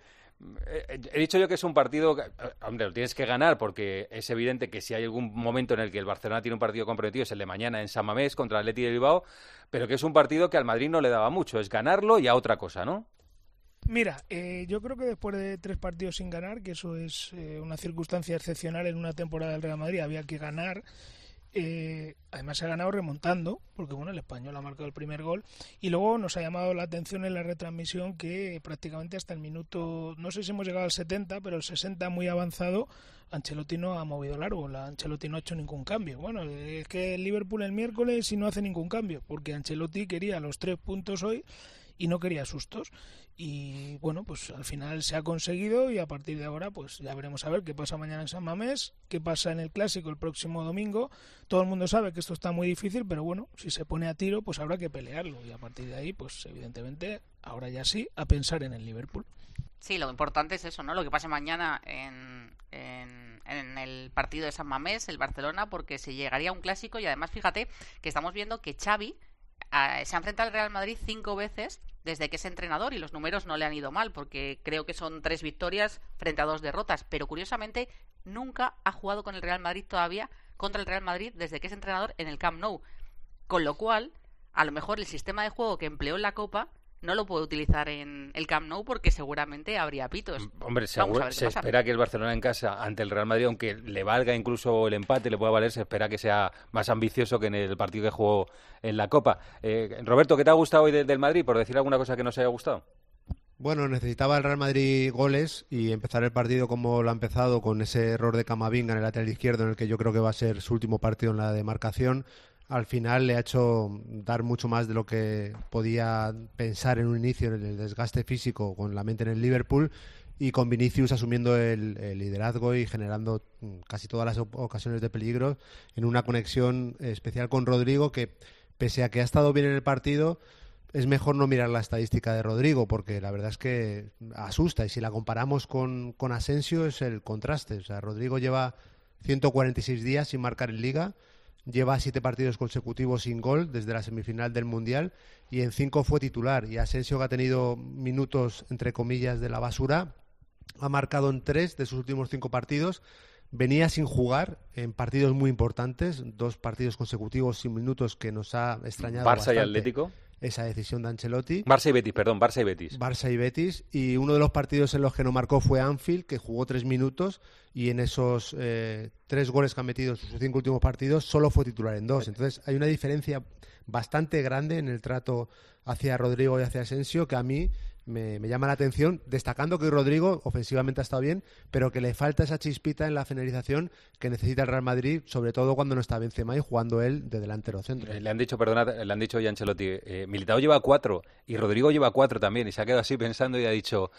he dicho yo que es un partido, que, eh, hombre, lo tienes que ganar porque es evidente que si hay algún momento en el que el Barcelona tiene un partido comprometido es el de mañana en San Mamés contra el Atleti de Bilbao, pero que es un partido que al Madrid no le daba mucho, es ganarlo y a otra cosa, ¿no? Mira, eh, yo creo que después de tres partidos sin ganar, que eso es eh, una circunstancia excepcional en una temporada del Real Madrid, había que ganar. Eh, además se ha ganado remontando, porque bueno, el español ha marcado el primer gol. Y luego nos ha llamado la atención en la retransmisión que prácticamente hasta el minuto, no sé si hemos llegado al 70, pero el 60 muy avanzado, Ancelotti no ha movido largo, la Ancelotti no ha hecho ningún cambio. Bueno, es que el Liverpool el miércoles y no hace ningún cambio, porque Ancelotti quería los tres puntos hoy y no quería sustos. Y bueno, pues al final se ha conseguido y a partir de ahora pues ya veremos a ver qué pasa mañana en San Mamés, qué pasa en el Clásico el próximo domingo. Todo el mundo sabe que esto está muy difícil, pero bueno, si se pone a tiro pues habrá que pelearlo y a partir de ahí pues evidentemente ahora ya sí a pensar en el Liverpool. Sí, lo importante es eso, ¿no? Lo que pase mañana en, en, el partido de San Mamés, el Barcelona, porque se llegaría a un clásico y además fíjate que estamos viendo que Xavi se ha enfrentado al Real Madrid cinco veces desde que es entrenador y los números no le han ido mal porque creo que son tres victorias frente a dos derrotas, pero curiosamente nunca ha jugado con el Real Madrid todavía contra el Real Madrid desde que es entrenador en el Camp Nou, con lo cual a lo mejor el sistema de juego que empleó en la Copa no lo puede utilizar en el Camp Nou porque seguramente habría pitos. Hombre, Vamos seguro- se pasa. espera que el Barcelona en casa ante el Real Madrid, aunque le valga incluso el empate, le pueda valer, se espera que sea más ambicioso que en el partido que jugó en la Copa. Eh, Roberto, ¿qué te ha gustado hoy de- del Madrid? Por decir alguna cosa que no se haya gustado. Bueno, necesitaba el Real Madrid goles y empezar el partido como lo ha empezado, con ese error de Camavinga en el lateral izquierdo, en el que yo creo que va a ser su último partido en la demarcación. Al final le ha hecho dar mucho más de lo que podía pensar en un inicio en el desgaste físico con la mente en el Liverpool y con Vinicius asumiendo el, liderazgo y generando mm, casi todas las ocasiones de peligro en una conexión especial con Rodrigo que pese a que ha estado bien en el partido es mejor no mirar la estadística de Rodrigo, porque la verdad es que asusta. Y si la comparamos con, con Asensio, es el contraste. O sea, Rodrigo lleva 146 días sin marcar en Liga, lleva siete partidos consecutivos sin gol desde la semifinal del Mundial, y en cinco fue titular. Y Asensio, que ha tenido minutos, entre comillas, de la basura, ha marcado en tres de sus últimos cinco partidos, venía sin jugar en partidos muy importantes, dos partidos consecutivos sin minutos que nos ha extrañado. Barça y Atlético. Esa decisión de Ancelotti. Barça y Betis, perdón, Barça y Betis. Barça y Betis. Y uno de los partidos en los que no marcó fue Anfield, que jugó tres minutos y en esos eh, tres goles que ha metido en sus cinco últimos partidos solo fue titular en dos. Entonces hay una diferencia bastante grande en el trato hacia Rodrigo y hacia Asensio que a mí me, me llama la atención, destacando que Rodrigo ofensivamente ha estado bien, pero que le falta esa chispita en la finalización que necesita el Real Madrid, sobre todo cuando no está Benzema y jugando él de delantero centro. Eh, Le han dicho, perdona, le han dicho ya Ancelotti, eh, Militao lleva cuatro y Rodrigo lleva cuatro también y se ha quedado así pensando y ha dicho,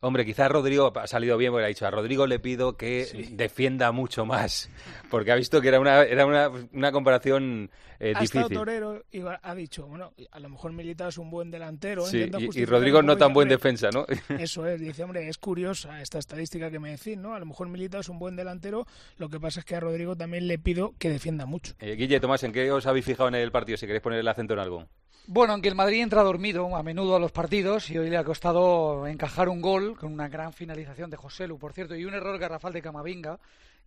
hombre, quizás Rodrigo ha salido bien porque le ha dicho, a Rodrigo le pido que defienda mucho más, porque ha visto que era una, era una, una comparación eh, ha estado difícil. torero y ha dicho, bueno, a lo mejor Militao es un buen delantero. Sí, y- Rodrigo no tan buen defensa, ¿no? Eso es, dice, hombre, es curiosa esta estadística que me decís, ¿no? A lo mejor Militao es un buen delantero, lo que pasa es que a Rodrigo también le pido que defienda mucho. Eh, Guille, Tomás, ¿en qué os habéis fijado en el partido? Si queréis poner el acento en algo. Bueno, aunque el Madrid entra dormido a menudo a los partidos y hoy le ha costado encajar un gol con una gran finalización de José Lu, por cierto, y un error garrafal de Camavinga,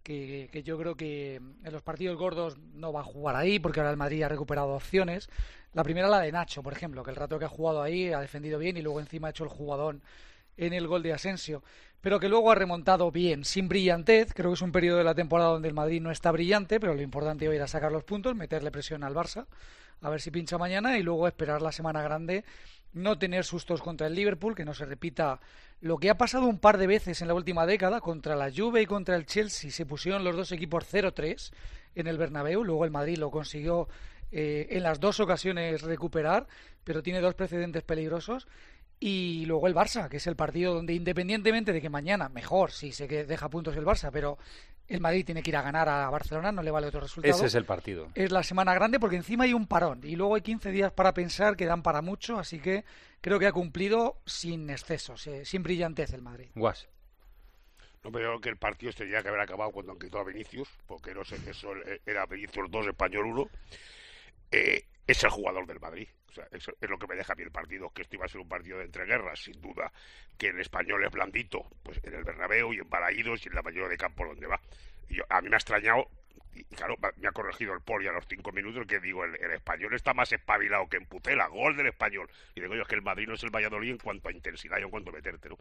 que, que yo creo que en los partidos gordos no va a jugar ahí porque ahora el Madrid ha recuperado opciones. La primera la de Nacho, por ejemplo, que el rato que ha jugado ahí ha defendido bien y luego encima ha hecho el jugadón en el gol de Asensio, pero que luego ha remontado bien, sin brillantez. Creo que es un periodo de la temporada donde el Madrid no está brillante, pero lo importante hoy era sacar los puntos, meterle presión al Barça, a ver si pincha mañana y luego esperar la semana grande, no tener sustos contra el Liverpool, que no se repita lo que ha pasado un par de veces en la última década contra la Juve y contra el Chelsea. Se pusieron los dos equipos 0-3 en el Bernabéu, luego el Madrid lo consiguió eh, en las dos ocasiones recuperar, pero tiene dos precedentes peligrosos. Y luego el Barça, que es el partido donde independientemente de que mañana, mejor si se que deja puntos el Barça, pero el Madrid tiene que ir a ganar a Barcelona, no le vale otro resultado. Ese es el partido. Es la semana grande porque encima hay un parón y luego hay 15 días para pensar que dan para mucho, así que creo que ha cumplido sin excesos, eh, sin brillantez el Madrid. Guas. No creo que el partido se tendría que haber acabado cuando han quitado a Vinicius, porque no sé eso era Vinicius 2, Español 1. Eh, es el jugador del Madrid. O sea, eso es lo que me deja a mí el partido, que esto iba a ser un partido de entreguerras, sin duda. Que el español es blandito, pues en el Bernabéu y en Balaídos y en la mayoría de campos donde va. Y yo- a mí me ha extrañado, y claro, me ha corregido el poli a los cinco minutos, que digo, el, el español está más espabilado que en Putela, gol del español. Y digo yo, es que el Madrid no es el Valladolid en cuanto a intensidad y en cuanto a meterte, ¿no?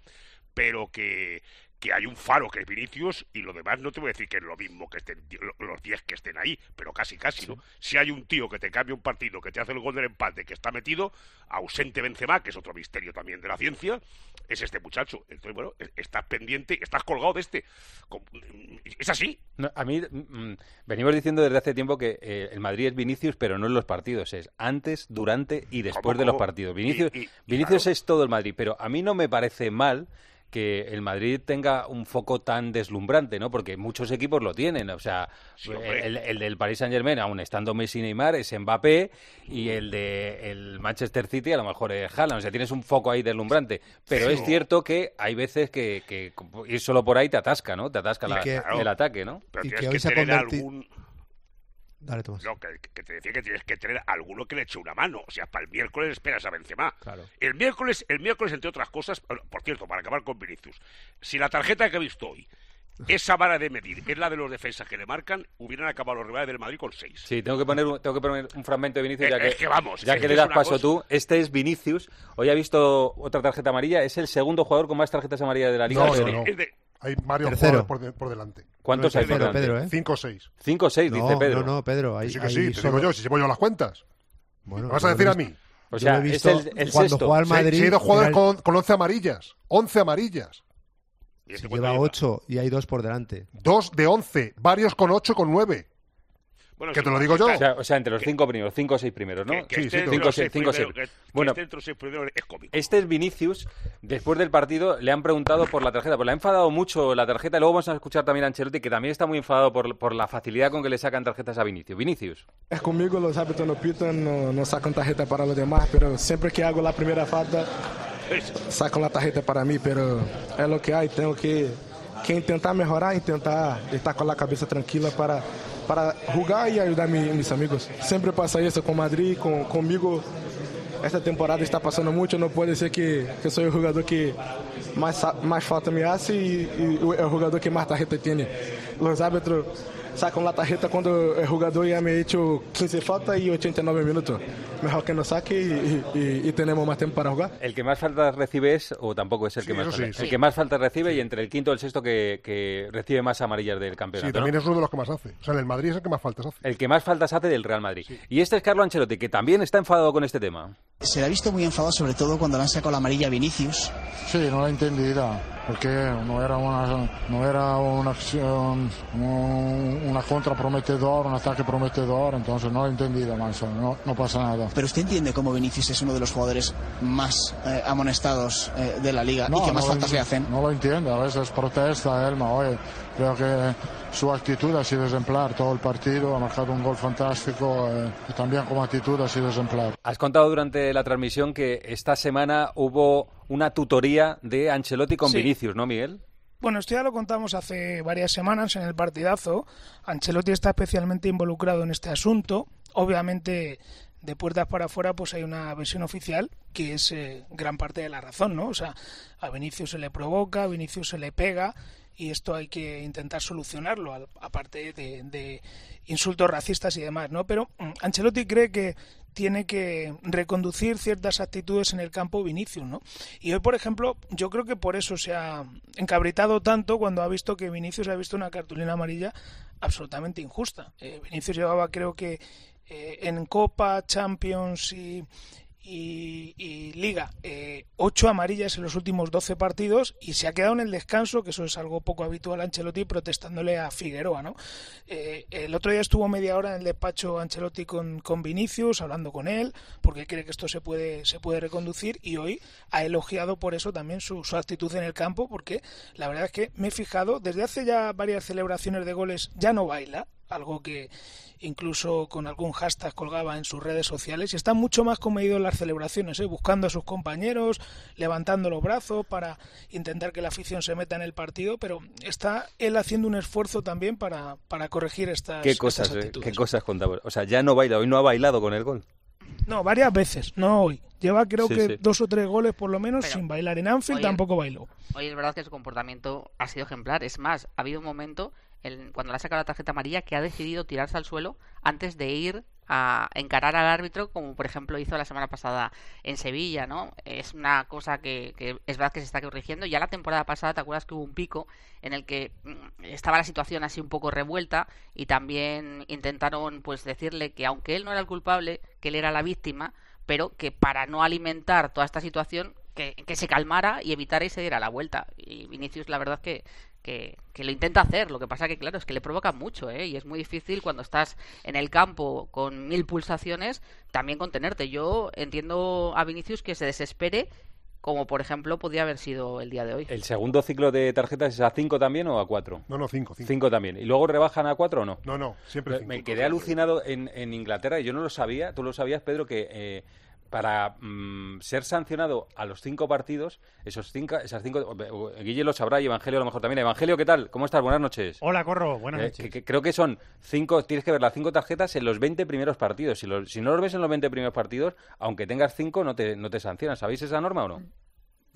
Pero que, que hay un faro que es Vinicius y lo demás no te voy a decir que es lo mismo que estén lo- los 10 que estén ahí, pero casi casi, ¿no? Si hay un tío que te cambia un partido, que te hace el gol del empate, que está metido, ausente Benzema, que es otro misterio también de la ciencia, es este muchacho. Entonces, bueno, e- estás pendiente, estás colgado de este. Es así. No, a mí mm, venimos diciendo desde hace tiempo que eh, el Madrid es Vinicius, pero no en los partidos, es antes, durante y después ¿Cómo, de los partidos. Vinicius, Y- y- Vinicius es todo el Madrid, pero a mí no me parece mal que el Madrid tenga un foco tan deslumbrante, ¿no? Porque muchos equipos lo tienen, o sea, hombre. el, el del Paris Saint Germain, aún estando Messi y Neymar, es Mbappé, y el de el Manchester City a lo mejor es Haaland, o sea, tienes un foco ahí deslumbrante, pero es cierto que hay veces que, que ir solo por ahí te atasca, ¿no? Te atasca Y la- que- el ataque, ¿no? Pero Y tienes que que, hoy se tener algún... Dale, Tomás. No, que, que te decía que tienes que tener alguno que le eche una mano. O sea, para el miércoles esperas a Benzema. Claro. El miércoles, el miércoles, entre otras cosas, por cierto, para acabar con Vinicius, si la tarjeta que he visto hoy, esa vara de medir, es la de los defensas que le marcan, hubieran acabado los rivales del Madrid con seis. Sí, tengo que poner un, tengo que poner un fragmento de Vinicius, ya Eh, que, es que vamos, ya es que que le das paso cosa- tú. Este es Vinicius. Hoy ha visto otra tarjeta amarilla. Es el segundo jugador con más tarjetas amarillas de la liga. No, no, no. De- Hay varios Tercero. jugadores por, de- por delante. ¿Cuántos No, hay por tercero, delante? Pedro, ¿eh? Cinco o seis. Cinco o seis, No, dice Pedro. no, no, Pedro. Hay, sí que hay sí, te solo- digo yo, si llevo yo las cuentas. Bueno, ¿Me vas a decir a mí? O sea, lo he es visto el- el cuando sexto. al Madrid. si hay dos jugadores con, con 11 amarillas. 11 amarillas. ¿y si este cuánto lleva lleva? 8 y hay dos por delante. Dos de 11. Varios con 8 con 9. Bueno, que sí, te lo digo yo. O sea, o sea, entre los cinco primeros, cinco o seis primeros, ¿no? Que, que Sí, esté sí, entre cinco, los seis, cinco, primeros, seis. que- que Bueno. esté entre los seis primeros es cómico. Este es Vinicius. Después del partido le han preguntado por la tarjeta. Pues le ha enfadado mucho la tarjeta. Luego vamos a escuchar también a Ancelotti, que también está muy enfadado por, por la facilidad con que le sacan tarjetas a Vinicius. Vinicius. Es conmigo, los árbitros no pitan, no, no sacan tarjeta para los demás, pero siempre que hago la primera falta, sacan la tarjeta para mí, pero es lo que hay, tengo que, que intentar mejorar, intentar estar con la cabeza tranquila para, para jugar y ayudar a mi- mis amigos. Siempre pasa eso con Madrid, con, conmigo esta temporada está pasando mucho, no puede ser que, que soy el jugador que más, más falta me hace y, y el que más tarjeta tiene. Los árbitros sacan la tarjeta cuando el jugador ya me ha hecho 15 faltas y 89 minutos. Mejor que nos saque y, y, y, tenemos más tiempo para jugar. El que más faltas recibe es, o tampoco es el que Sí, más eso sí, faltas. sí. El que más faltas recibe y entre el quinto y el sexto que, que recibe más amarillas del campeonato. Sí, ¿no? también es uno de los que más hace. O sea, el Madrid es el que más faltas hace. El que más faltas hace del Real Madrid. Y este es Carlo Ancelotti, que también está enfadado con este tema. Se le ha visto muy enfadado, sobre todo cuando le han sacado la amarilla a Vinicius. Sí, no la entendida, porque no era una, no era una acción, un- una contra prometedora, un ataque prometedor, entonces no la entendida, más, no, no pasa nada. Pero usted entiende cómo Vinicius es uno de los jugadores más eh, amonestados eh, de la liga y que más no faltas le hacen. No lo entiende, a veces protesta Elma, oye, creo que su actitud ha sido ejemplar todo el partido, ha marcado un gol fantástico eh, y también como actitud ha sido ejemplar. Has contado durante la transmisión que esta semana hubo una tutoría de Ancelotti con Sí. Vinicius, ¿no, Miguel? Bueno, esto ya lo contamos hace varias semanas en el partidazo. Ancelotti está especialmente involucrado en este asunto. Obviamente, de puertas para afuera, pues hay una versión oficial que es eh, gran parte de la razón, ¿no? O sea, a Vinicius se le provoca, a Vinicius se le pega y esto hay que intentar solucionarlo, aparte de, de insultos racistas y demás, ¿no? Pero mm, Ancelotti cree que tiene que reconducir ciertas actitudes en el campo Vinicius, ¿no? Y hoy, por ejemplo, yo creo que por eso se ha encabritado tanto cuando ha visto que Vinicius ha visto una cartulina amarilla absolutamente injusta. Eh, Vinicius llevaba, creo que eh, en Copa, Champions y, y, y Liga, eh, ocho amarillas en los últimos 12 partidos y se ha quedado en el descanso, que eso es algo poco habitual Ancelotti, protestándole a Figueroa, ¿no? Eh, el otro día estuvo media hora en el despacho Ancelotti con, con Vinicius, hablando con él, porque cree que esto se puede, se puede reconducir y hoy ha elogiado por eso también su, su actitud en el campo, porque la verdad es que me he fijado, desde hace ya varias celebraciones de goles ya no baila, algo que incluso con algún hashtag colgaba en sus redes sociales y está mucho más comedido en las celebraciones, ¿eh? buscando a sus compañeros, levantando los brazos para intentar que la afición se meta en el partido, pero está él haciendo un esfuerzo también para, para corregir estas, ¿Qué cosas, eh? actitudes. ¿Qué cosas contaba? O sea, ya no baila, hoy no ha bailado con el gol. No, varias veces, no hoy. Lleva creo Sí, que sí. dos o tres goles por lo menos Pero, sin bailar. En Anfield tampoco bailó. Hoy es verdad que su comportamiento ha sido ejemplar. Es más, ha habido un momento cuando le ha sacado la tarjeta amarilla que ha decidido tirarse al suelo antes de ir a encarar al árbitro, como por ejemplo hizo la semana pasada en Sevilla, ¿no? Es una cosa que, que es verdad que se está corrigiendo. Ya la temporada pasada, ¿te acuerdas que hubo un pico en el que mm, estaba la situación así un poco revuelta y también intentaron pues decirle que aunque él no era el culpable, que él era la víctima, pero que para no alimentar toda esta situación que, que se calmara y evitara y se diera la vuelta. Y Vinicius, la verdad que, que, que lo intenta hacer. Lo que pasa que, claro, es que le provoca mucho, ¿eh? Y es muy difícil cuando estás en el campo con mil pulsaciones también contenerte. Yo entiendo a Vinicius que se desespere, como por ejemplo podía haber sido el día de hoy. ¿El segundo ciclo de tarjetas es a 5 también o a 4? No, no, 5. 5 también. ¿Y luego rebajan a 4 o no? No, no, siempre Me- cinco. Me quedé alucinado en, en Inglaterra y yo no lo sabía. Tú lo sabías, Pedro, que eh, para mm, ser sancionado a los cinco partidos, esos cinco, esas cinco, Guille lo sabrá y Evangelio a lo mejor también. Evangelio, ¿qué tal? ¿Cómo estás? Buenas noches. Hola, Corro, buenas Eh, noches. que- que creo que son cinco, tienes que ver las cinco tarjetas en los 20 primeros partidos. Si, los- si no los ves en los 20 primeros partidos, aunque tengas cinco, no te, no te sancionan. ¿Sabéis esa norma o no?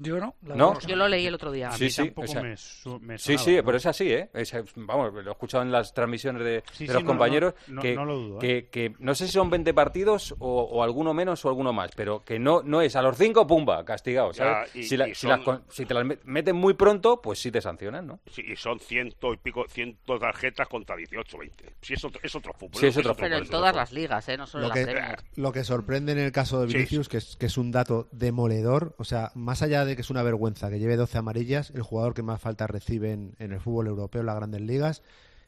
Yo no. la ¿No? Yo lo leí el otro día. Sí, sí, tampoco o sea, me su- me sí, sonaba, sí, ¿no? pero es así, ¿eh? Es, vamos, lo he escuchado en las transmisiones de, Sí, de sí, los compañeros no, no, que, no lo dudo, ¿eh? que, que no sé si son 20 partidos o, o alguno menos o alguno más, pero que no no es a los 5, pumba, castigado, ¿sabes? Ya, y- si, la- y si las son- con- si te las me- meten muy pronto, pues sí te sancionan, ¿no? Sí, y son ciento y pico, ciento tarjetas contra 18, 20. Sí, es otro, es otro fútbol. Sí, es otro Pero en todas las ligas, ¿eh? No solo Lo en la que, lo que sorprende en el caso de Sí, Vinicius, que, es, que es un dato demoledor, o sea, más allá de que es una vergüenza que lleve 12 amarillas, el jugador que más faltas recibe en, el fútbol europeo, en las grandes ligas,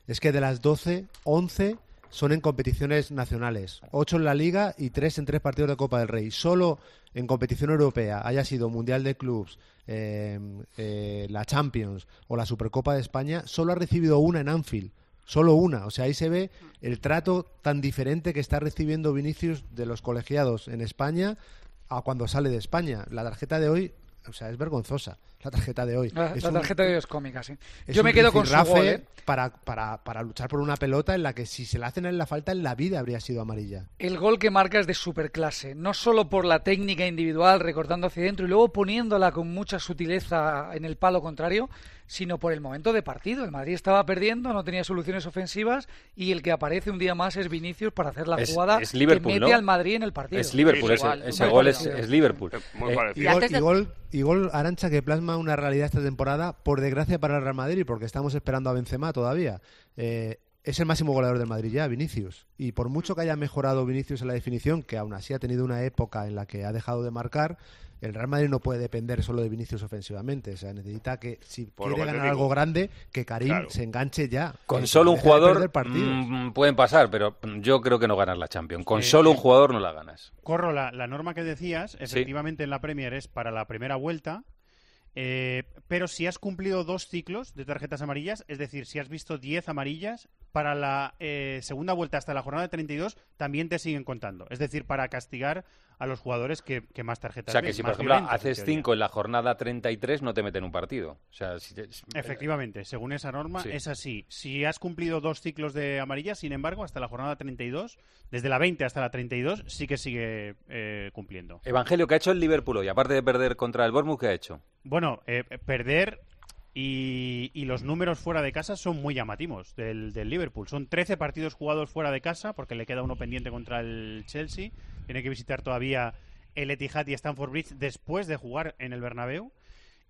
es que de las 12, 11 son en competiciones nacionales, 8 en la liga y 3 en tres partidos de Copa del Rey. Solo en competición europea, haya sido Mundial de Clubs, eh, eh, la Champions o la Supercopa de España, solo ha recibido una en Anfield. Solo una. O sea, ahí se ve el trato tan diferente que está recibiendo Vinicius de los colegiados en España a cuando sale de España. La tarjeta de hoy o sea, es vergonzosa la tarjeta de hoy. La, es la un- tarjeta de hoy es cómica, sí. es Yo me quedo con su gol, ¿eh? para, para, para luchar por una pelota en la que si se le hacen en la falta en la vida habría sido amarilla. El gol que marca es de superclase, no solo por la técnica individual recortando hacia adentro y luego poniéndola con mucha sutileza en el palo contrario, sino por el momento de partido. El Madrid estaba perdiendo, no tenía soluciones ofensivas y el que aparece un día más es Vinicius para hacer la Es- jugada es Liverpool, que mete ¿no? al Madrid en el partido. Es Liverpool, ese, ese gol es, es Liverpool. Eh, Y gol, y gol- y gol, Arancha que plasma una realidad esta temporada, por desgracia para el Real Madrid, porque estamos esperando a Benzema todavía. Eh, es el máximo goleador del Madrid ya, Vinicius. Y por mucho que haya mejorado Vinicius en la definición, que aún así ha tenido una época en la que ha dejado de marcar, el Real Madrid no puede depender solo de Vinicius ofensivamente. O sea, necesita que, si Por quiere ganar algo grande, que Karim Claro. se enganche ya. Con Que solo un jugador mm, pueden pasar, pero yo creo que no ganas la Champions. Con Eh, solo un eh, jugador no la ganas. Corro, la, la norma que decías, efectivamente en la Premier es para la primera vuelta, eh, pero si has cumplido dos ciclos de tarjetas amarillas, es decir, si has visto 10 amarillas, para la eh, segunda vuelta hasta la jornada 32 también te siguen contando. Es decir, para castigar a los jugadores que, que más O tarjetas sea, que si, por ejemplo, haces teoría. 5 en la jornada 33, no te meten un partido. O sea, si te- Efectivamente, según esa norma Sí. es así. Si has cumplido dos ciclos de amarillas, sin embargo, hasta la jornada 32, desde la 20 hasta la 32, sí que sigue eh, cumpliendo. Evangelio, ¿qué ha hecho el Liverpool hoy? Aparte de perder contra el Bournemouth, ¿qué ha hecho? Bueno, eh, perder y, los números fuera de casa son muy llamativos del, del Liverpool. Son 13 partidos jugados fuera de casa, porque le queda uno pendiente contra el Chelsea. Tiene que visitar todavía el Etihad y Stamford Bridge después de jugar en el Bernabéu.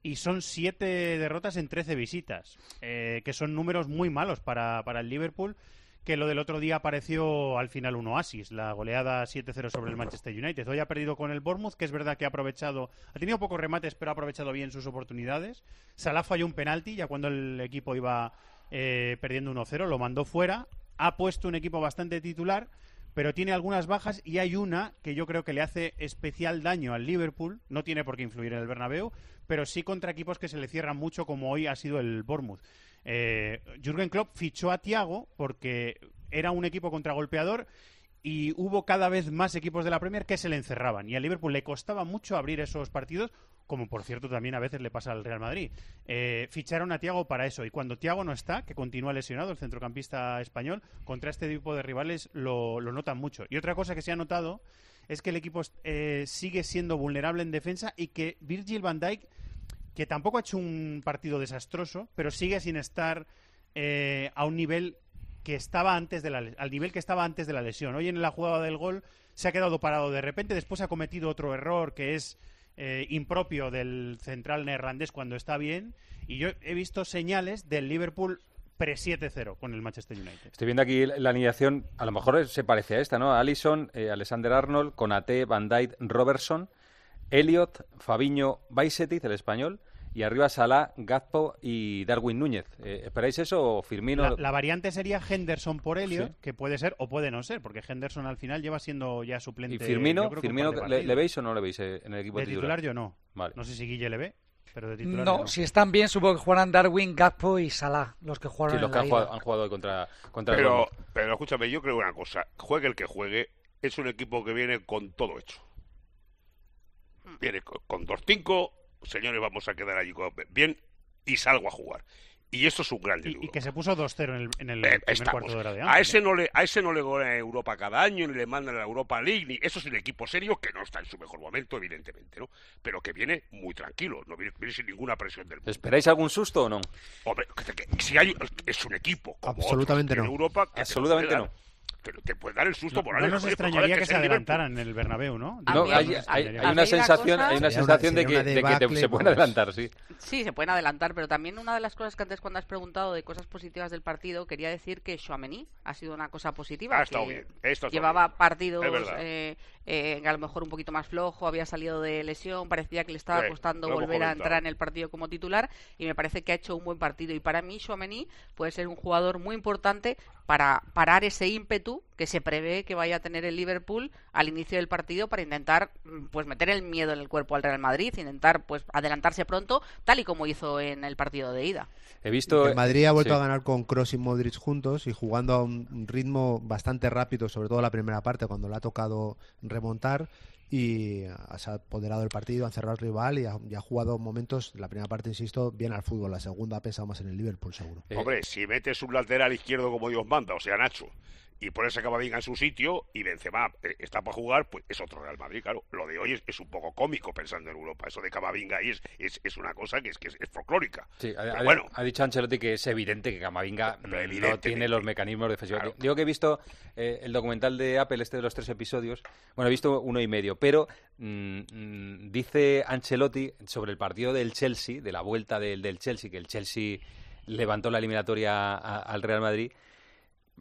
Y son siete derrotas en 13 visitas, eh, que son números muy malos para, para el Liverpool que lo del otro día pareció al final un oasis, la goleada 7-0 sobre el Manchester United. Hoy ha perdido con el Bournemouth, que es verdad que ha aprovechado, ha tenido pocos remates, pero ha aprovechado bien sus oportunidades. Salah falló un penalti ya cuando el equipo iba eh, perdiendo 1-0, lo mandó fuera. Ha puesto un equipo bastante titular, pero tiene algunas bajas y hay una que yo creo que le hace especial daño al Liverpool. No tiene por qué influir en el Bernabéu, pero sí contra equipos que se le cierran mucho, como hoy ha sido el Bournemouth. Eh, Jürgen Klopp fichó a Thiago porque era un equipo contragolpeador y hubo cada vez más equipos de la Premier que se le encerraban. Y al Liverpool le costaba mucho abrir esos partidos, como por cierto también a veces le pasa al Real Madrid. Eh, ficharon a Thiago para eso. Y cuando Thiago no está, que continúa lesionado, el centrocampista español, contra este tipo de rivales lo, lo notan mucho. Y otra cosa que se ha notado es que el equipo eh, sigue siendo vulnerable en defensa y que Virgil van Dijk que tampoco ha hecho un partido desastroso, pero sigue sin estar eh, a un nivel que estaba antes de la al nivel que estaba antes de la lesión. Hoy en la jugada del gol se ha quedado parado de repente, después ha cometido otro error que es eh, impropio del central neerlandés cuando está bien y yo he visto señales del Liverpool pre 7-0 con el Manchester United. Estoy viendo aquí la alineación, a lo mejor se parece a esta, ¿no? Allison, eh, Alexander Arnold, Conate, Van Dijk, Robertson, Elliot, Fabiño, Baisetic, el español, y arriba Salah, Gazpo y Darwin Núñez. Eh, ¿Esperáis eso o Firmino? La, la variante sería Henderson por Elliot, Sí. que puede ser o puede no ser, porque Henderson al final lleva siendo ya suplente. ¿Y Firmino? ¿Firmino le, veis o no le veis eh, en el equipo De titular? titular yo no. Vale. No sé si Guille le ve, pero de titular yo No, no. si están bien, supongo que jugarán Darwin, Gakpo y Salah, los que Sí, jugaron los en que la han jugado, han jugado hoy contra, contra el Pero, pero escúchame, yo creo una cosa. Juegue el que juegue, es un equipo que viene con todo hecho. Viene con, con 2-5, señores, vamos a quedar allí con- bien y salgo a jugar. Y esto es un gran Y, y que se puso 2-0 en el, en el Eh, primer estamos. cuarto de hora de a Anfield, ese ¿eh? no le a ese no le gana Europa cada año ni le mandan a la Europa League ni eso es un equipo serio que no está en su mejor momento evidentemente no pero que viene muy tranquilo no viene, viene sin ninguna presión del mundo ¿Esperáis algún susto o no? Hombre, que- que- si hay es un equipo como Absolutamente otros no. en Europa que Absolutamente no. Pero te puede dar el susto No, por no nos extrañaría que se adelantaran en el Bernabéu, ¿no? Hay, una sensación, hay una sensación de que, te- se pueden adelantar, sí. Sí, se pueden adelantar, pero también una de las cosas que antes cuando has preguntado de cosas positivas del partido, quería decir que Chouameni ha sido una cosa positiva. Ha que estado bien, ha estado llevaba bien. partidos eh, eh, a lo mejor un poquito más flojo, había salido de lesión, parecía que le estaba Sí, costando volver a entrar en el partido como titular y me parece que ha hecho un buen partido. Y para mí Chouameni puede ser un jugador muy importante para parar ese ímpetu que se prevé que vaya a tener el Liverpool al inicio del partido para intentar mm, pues meter el miedo en el cuerpo al Real Madrid, intentar pues adelantarse pronto, tal y como hizo en el partido de ida. He visto... El Madrid ha vuelto sí. a ganar con Cross y Modric juntos y jugando a un un ritmo bastante rápido, sobre todo la primera parte, cuando le ha tocado remontar. Y se ha ponderado el partido, han cerrado al rival y ha jugado momentos, la primera parte, insisto, bien al fútbol, la segunda ha pesado más en el Liverpool, seguro. Hombre, si metes un lateral izquierdo como Dios manda, o sea, Nacho, y pones a Camavinga en su sitio y Benzema eh, está para jugar, pues es otro Real Madrid, claro. Lo de hoy es, es un poco cómico pensando en Europa. Eso de Camavinga ahí es, es, es una cosa que es, que es, folclórica. Sí, ha, bueno, ha dicho Ancelotti que es evidente que Camavinga no tiene los mecanismos defensivos. Digo que he visto eh, el documental de Apple, este de los tres episodios. Bueno, he visto uno y medio, pero mm, mm, dice Ancelotti sobre el partido del Chelsea, de la vuelta del, del Chelsea, que el Chelsea levantó la eliminatoria a- al Real Madrid.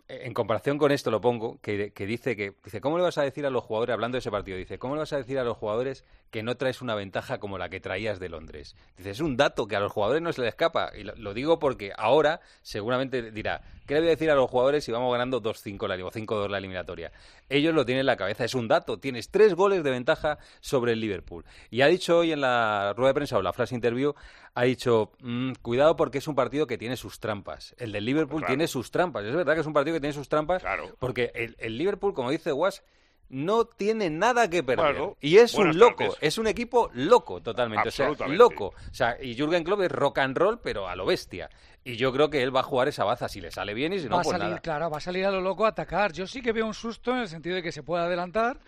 En comparación con esto lo pongo, que, dice que dice cómo le vas a decir a los jugadores hablando de ese partido dice cómo le vas a decir a los jugadores que no traes una ventaja como la que traías de Londres dice es un dato que a los jugadores no se les escapa y lo digo porque ahora seguramente dirá qué le voy a decir a los jugadores si vamos ganando 2-5 la o 5-2 la eliminatoria ellos lo tienen en la cabeza es un dato. Tienes tres goles de ventaja sobre el Liverpool. Y ha dicho hoy en la rueda de prensa o la frase interview ha dicho "Mm, cuidado porque es un partido que tiene sus trampas. El del Liverpool Claro. tiene sus trampas. Es verdad que es un partido que tiene sus trampas porque el, el Liverpool, como dice Was, no tiene nada que perder. Bueno, y es un loco, tardes. es un equipo loco totalmente. O sea, loco. O sea, y Jürgen Klopp es rock and roll, pero a lo bestia. Y yo creo que él va a jugar esa baza si le sale bien y si no, va a pues salir, nada. claro, va a salir a lo loco a atacar. Yo sí que veo un susto en el sentido de que se puede adelantar.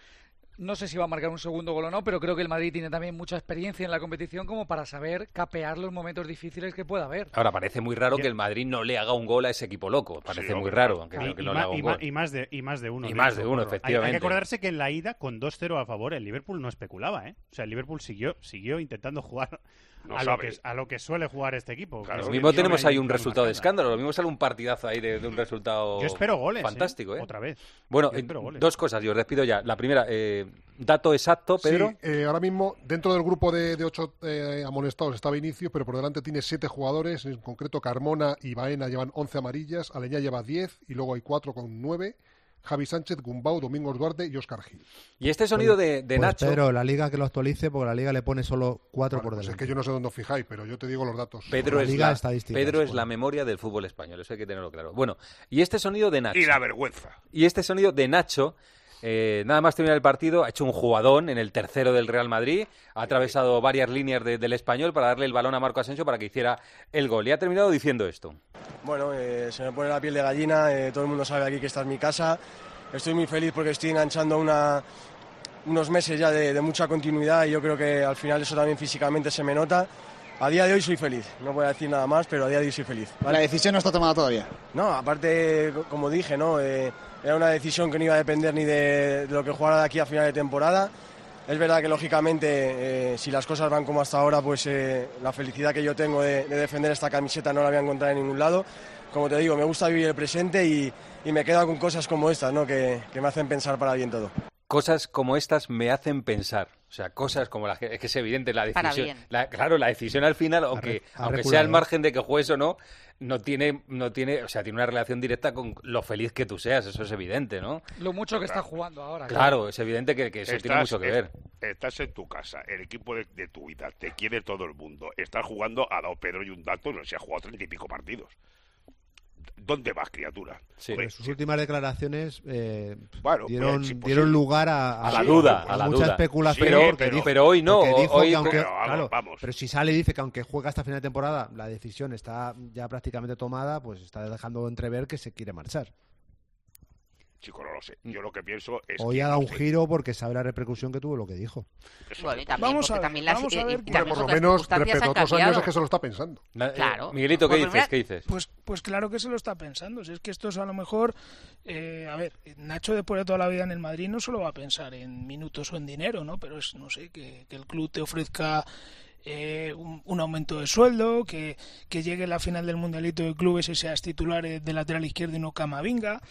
No sé si va a marcar un segundo gol o no, pero creo que el Madrid tiene también mucha experiencia en la competición como para saber capear los momentos difíciles que pueda haber. Ahora, parece muy raro que el Madrid no le haga un gol a ese equipo loco. Parece muy raro, aunque creo que no le haga un y gol. y más de y más de uno Y más de uno, Porro. Hay- Hay, efectivamente. que acordarse que en la ida con 2-0 a favor el Liverpool no especulaba, ¿eh? O sea, el Liverpool siguió siguió intentando jugar No a, lo que, a lo que suele jugar este equipo. Lo mismo tenemos ahí un resultado de escándalo, lo mismo sale un partidazo ahí de, de un resultado Yo espero goles, ¿eh? fantástico, ¿eh? Otra vez. Bueno, Yo eh, dos cosas, yo os despido ya. La primera, eh, dato exacto, Pedro. Sí, eh, ahora mismo dentro del grupo de, de ocho eh, amonestados estaba Inicio, pero por delante tiene siete jugadores, en concreto Carmona y Baena llevan 11 amarillas, Aleñá lleva 10 y luego hay cuatro con 9, Javi Sánchez, Gumbau, Domingos Duarte y Oscar Gil. Y este sonido de, de Pues, Nacho. Pedro, la liga que lo actualice, porque la liga le pone solo cuatro por Pues delante. es que yo no sé dónde os fijáis, pero yo te digo los datos. Pedro, La es Liga la, Pedro es bueno. la memoria del fútbol español, eso hay que tenerlo claro. Bueno, y este sonido de Nacho. y la vergüenza. Y este sonido de Nacho, eh, nada más terminar el partido, ha hecho un jugadón en el tercero del Real Madrid, ha atravesado varias líneas de- del español para darle el balón a Marco Asensio para que hiciera el gol. Y ha terminado diciendo esto. Bueno, eh, se me pone la piel de gallina, eh, todo el mundo sabe aquí que esta es mi casa. Estoy muy feliz porque estoy enganchando una, unos meses ya de, de mucha continuidad y yo creo que al final eso también físicamente se me nota. A día de hoy soy feliz, no voy a decir nada más, pero a día de hoy soy feliz. La decisión no está tomada todavía. No, aparte, co- como dije, ¿no? Eh, era una decisión que no iba a depender ni de, lo que jugara de aquí a final de temporada. Es verdad que lógicamente, eh, si las cosas van como hasta ahora, pues eh, la felicidad que yo tengo de, de defender esta camiseta no la voy a encontrar en ningún lado. Como te digo, me gusta vivir el presente y, me quedo con cosas como estas, ¿no? Que me hacen pensar para bien todo. Cosas como estas me hacen pensar. O sea, cosas como la que es que es evidente la Para decisión. bien. la- claro, la decisión al final, aunque, ha aunque sea al margen de que juegues o no, no tiene, no tiene, o sea, tiene una relación directa con lo feliz que tú seas. Eso es evidente, ¿no? Lo mucho que está jugando ahora. Claro, es evidente que, que eso tiene mucho que ver. es- estás en tu casa, el equipo de, de tu vida, te quiere todo el mundo. Estás jugando, ha dado Pedro y un dato, no se ha jugado treinta y pico partidos. ¿Dónde vas, criatura? Hombre, Pues sus últimas declarares eh, Bueno, dieron, pues, sí, dieron sí. lugar a, A la duda, a la mucha duda. especulación. Sí, porque pero- dijo- pero hoy no, dijo hoy- que aunque- pero vamos, claro, vamos. pero si sale y dice que aunque juega hasta final de temporada, la decisión está ya prácticamente tomada, pues está dejando entrever que se quiere marchar. Chico, no lo sé. Yo lo que pienso es Hoy que ha dado no un sé. giro porque sabe la repercusión que tuvo lo que dijo. Bueno, y también, Vamos porque a ver, también las, vamos a ver y también por lo menos respecto a otros años es que se lo está pensando. Na- eh, Claro. Miguelito, ¿qué Pues dices? mira- ¿Qué dices? Pues, pues claro que se lo está pensando. Si es que esto es a lo mejor, eh, a ver, Nacho después de toda la vida en el Madrid no solo va a pensar en minutos o en dinero, ¿no? Pero es, no sé, que, que el club te ofrezca eh, un, un aumento de sueldo, que, que llegue la final del Mundialito de Clubes y seas titular eh, de lateral izquierdo y no Camavinga.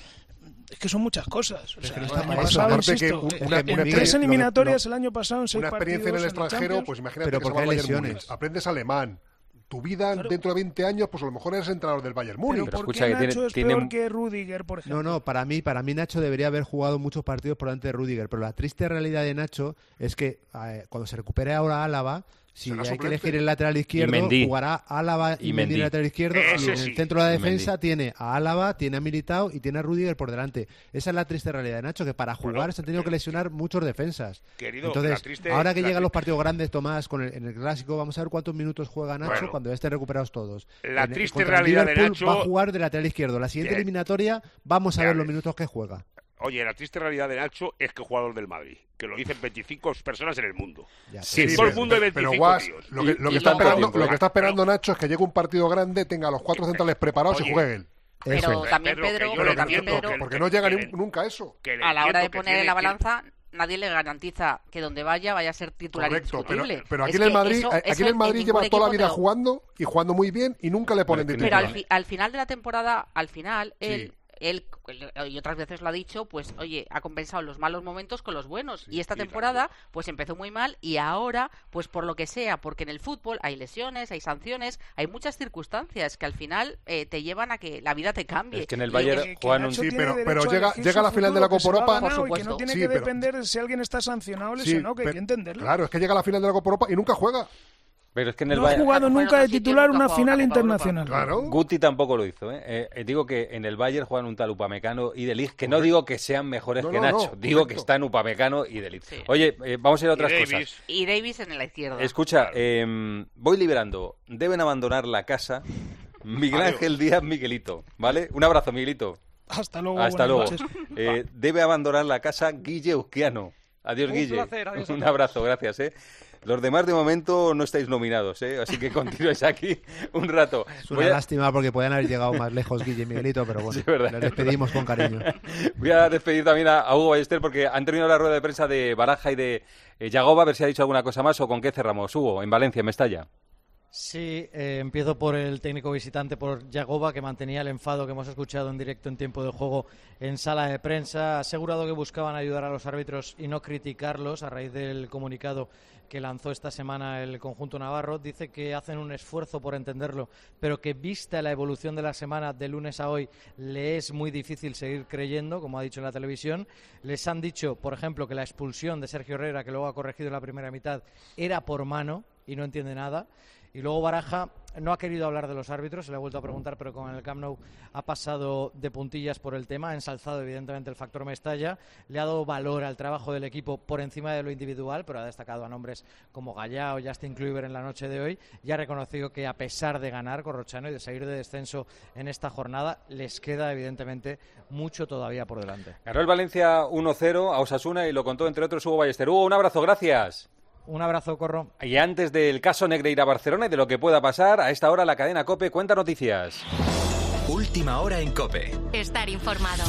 Es que son muchas cosas. O sea, que no el está año para eso. pasado, Aparte que insisto, un- en- una- en una tres experiencia- eliminatorias el año pasado en seis Una experiencia en el extranjero, pues imagínate Pero que ¿por se va lesiones? Aprendes alemán. Tu vida dentro de 20 años, pues a lo mejor eres entrenador del Bayern Múnich. Pero ¿por escucha, qué que tiene- Nacho es tiene- peor que Rudiger, por ejemplo? No, no, para mí, para mí Nacho debería haber jugado muchos partidos por delante de Rudiger, pero la triste realidad de Nacho es que eh, cuando se recupere ahora Álava, Si hay que elegir el lateral izquierdo, Mendy. jugará Álava y, Y Mendy en Mendy. el lateral izquierdo. Ese y en el centro de la defensa Mendy. tiene a Álava, tiene a Militao y tiene a Rudiger por delante. Esa es la triste realidad, Nacho, que para jugar Bueno, se han tenido que lesionar muchos defensas. Querido, Entonces, la triste- ahora que llegan los partidos grandes, Tomás, con el, en el clásico, vamos a ver cuántos minutos juega Nacho Bueno. cuando ya estén recuperados todos. La En- triste realidad de Liverpool Nacho- va a jugar de lateral izquierdo. La siguiente eliminatoria vamos a Ya ver los minutos que juega. Oye, la triste realidad de Nacho es que es jugador del Madrid, que lo dicen 25 personas en el mundo. Ya, Sí, en sí, todo el pero- mundo hay Pero 25 Guas, tíos. lo que, Y- lo que y está esperando, tiempo, lo que está esperando Nacho es que llegue un partido grande, tenga a los cuatro centrales preparados y Oye, juegue él. Pero Eso es. también Pedro, pero también Pedro, que Porque no llega que nunca a eso. a la hora de poner en la que- balanza, nadie le garantiza que donde vaya vaya a ser titular Correcto, pero, indiscutible. pero aquí Es en el Madrid, eso- aquí eso en el Madrid lleva toda la vida lo- jugando y jugando muy bien y nunca le ponen Pero que Pero titular. al, fi- al final de la temporada, al final, él, él- y otras veces lo ha dicho, pues oye, ha compensado los malos momentos con los buenos. y esta sí, temporada, pues empezó muy mal y ahora, pues por lo que sea, porque en el fútbol hay lesiones, hay sanciones, hay muchas circunstancias que al final eh, te llevan a que la vida te cambie. Es que en el Bayern juegan un... Sí, pero- pero llega- llega a la final de la Copa Europa. Por y que supuesto. no tiene Sí, que pero- depender de si alguien está sancionado o Sí, lesionado, que hay que entenderlo. Claro, es que llega a la final de la Copa Europa y nunca juega. Pero es que en el no ha Bayern... jugado Bueno, nunca de titular una ha jugado final internacional. Claro. Guti tampoco lo hizo, ¿eh? Eh, eh, Digo que en el Bayern juegan un tal Upamecano y De Ligt, que no digo que sean mejores No, que no, no, Nacho, digo que están Upamecano y De Ligt. Sí. Oye, eh, vamos a ir a otras Y cosas. Davis. Y Davis en la izquierda. Escucha, eh, voy liberando. Deben abandonar la casa Miguel. Ángel Díaz Miguelito, ¿vale? Un abrazo, Miguelito. Hasta luego. Hasta luego. Eh, debe abandonar la casa Guille Uzquiano. Adiós, Un Guille. placer, adiós Un abrazo, gracias, ¿eh? Los demás de momento no estáis nominados, ¿eh? Así que continuáis aquí un rato. Es una a- lástima porque podían haber llegado más lejos Guille y Miguelito, pero bueno, Sí, verdad, les despedimos con cariño. Voy a despedir también a, a Hugo Ballester porque han terminado la rueda de prensa de Baraja y de eh, Yagoba, a ver si ha dicho alguna cosa más o con qué cerramos. Hugo, en Valencia, en Mestalla. Sí, eh, empiezo por el técnico visitante, por Yagoba, que mantenía el enfado que hemos escuchado en directo en tiempo de juego en sala de prensa. Ha asegurado que buscaban ayudar a los árbitros y no criticarlos a raíz del comunicado que lanzó esta semana el conjunto navarro. Dice que hacen un esfuerzo por entenderlo, pero que vista la evolución de la semana de lunes a hoy, le es muy difícil seguir creyendo, como ha dicho en la televisión. Les han dicho, por ejemplo, que la expulsión de Sergio Herrera, que luego ha corregido en la primera mitad, era por mano y no entiende nada. Y luego Baraja no ha querido hablar de los árbitros, se le ha vuelto a preguntar, pero con el Camp Nou ha pasado de puntillas por el tema, ha ensalzado evidentemente el factor Mestalla, le ha dado valor al trabajo del equipo por encima de lo individual, pero ha destacado a nombres como Gallá o Justin Kluivert en la noche de hoy y ha reconocido que a pesar de ganar Corrochano y de salir de descenso en esta jornada, les queda evidentemente mucho todavía por delante. Ganó el Valencia 1-0 a Osasuna y lo contó entre otros Hugo Ballester. Hugo, un abrazo, gracias. Un abrazo, Corro. Y antes del caso Negreira-Barcelona y de lo que pueda pasar, a esta hora la cadena COPE cuenta noticias. Última hora en Cope. Estar informado.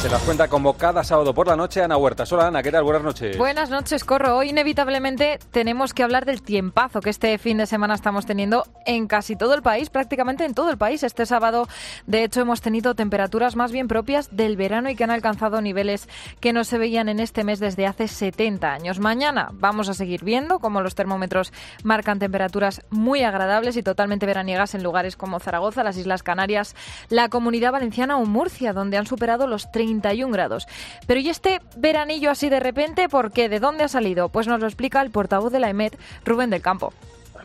Se las cuenta como cada sábado por la noche Ana Huerta. Hola Ana, ¿qué tal? Buenas noches. Buenas noches, Corro. Hoy inevitablemente tenemos que hablar del tiempazo que este fin de semana estamos teniendo en casi todo el país, prácticamente en todo el país. Este sábado, de hecho, hemos tenido temperaturas más bien propias del verano y que han alcanzado niveles que no se veían en este mes desde hace 70 años. Mañana vamos a seguir viendo cómo los termómetros marcan temperaturas muy agradables y totalmente veraniegas en lugares como Zaragoza, las Islas Canarias, la Comunidad Valenciana o Murcia, donde han superado los 31 grados. Pero ¿y este veranillo así de repente? ¿Por qué? ¿De dónde ha salido? Pues nos lo explica el portavoz de la EMET, Rubén del Campo.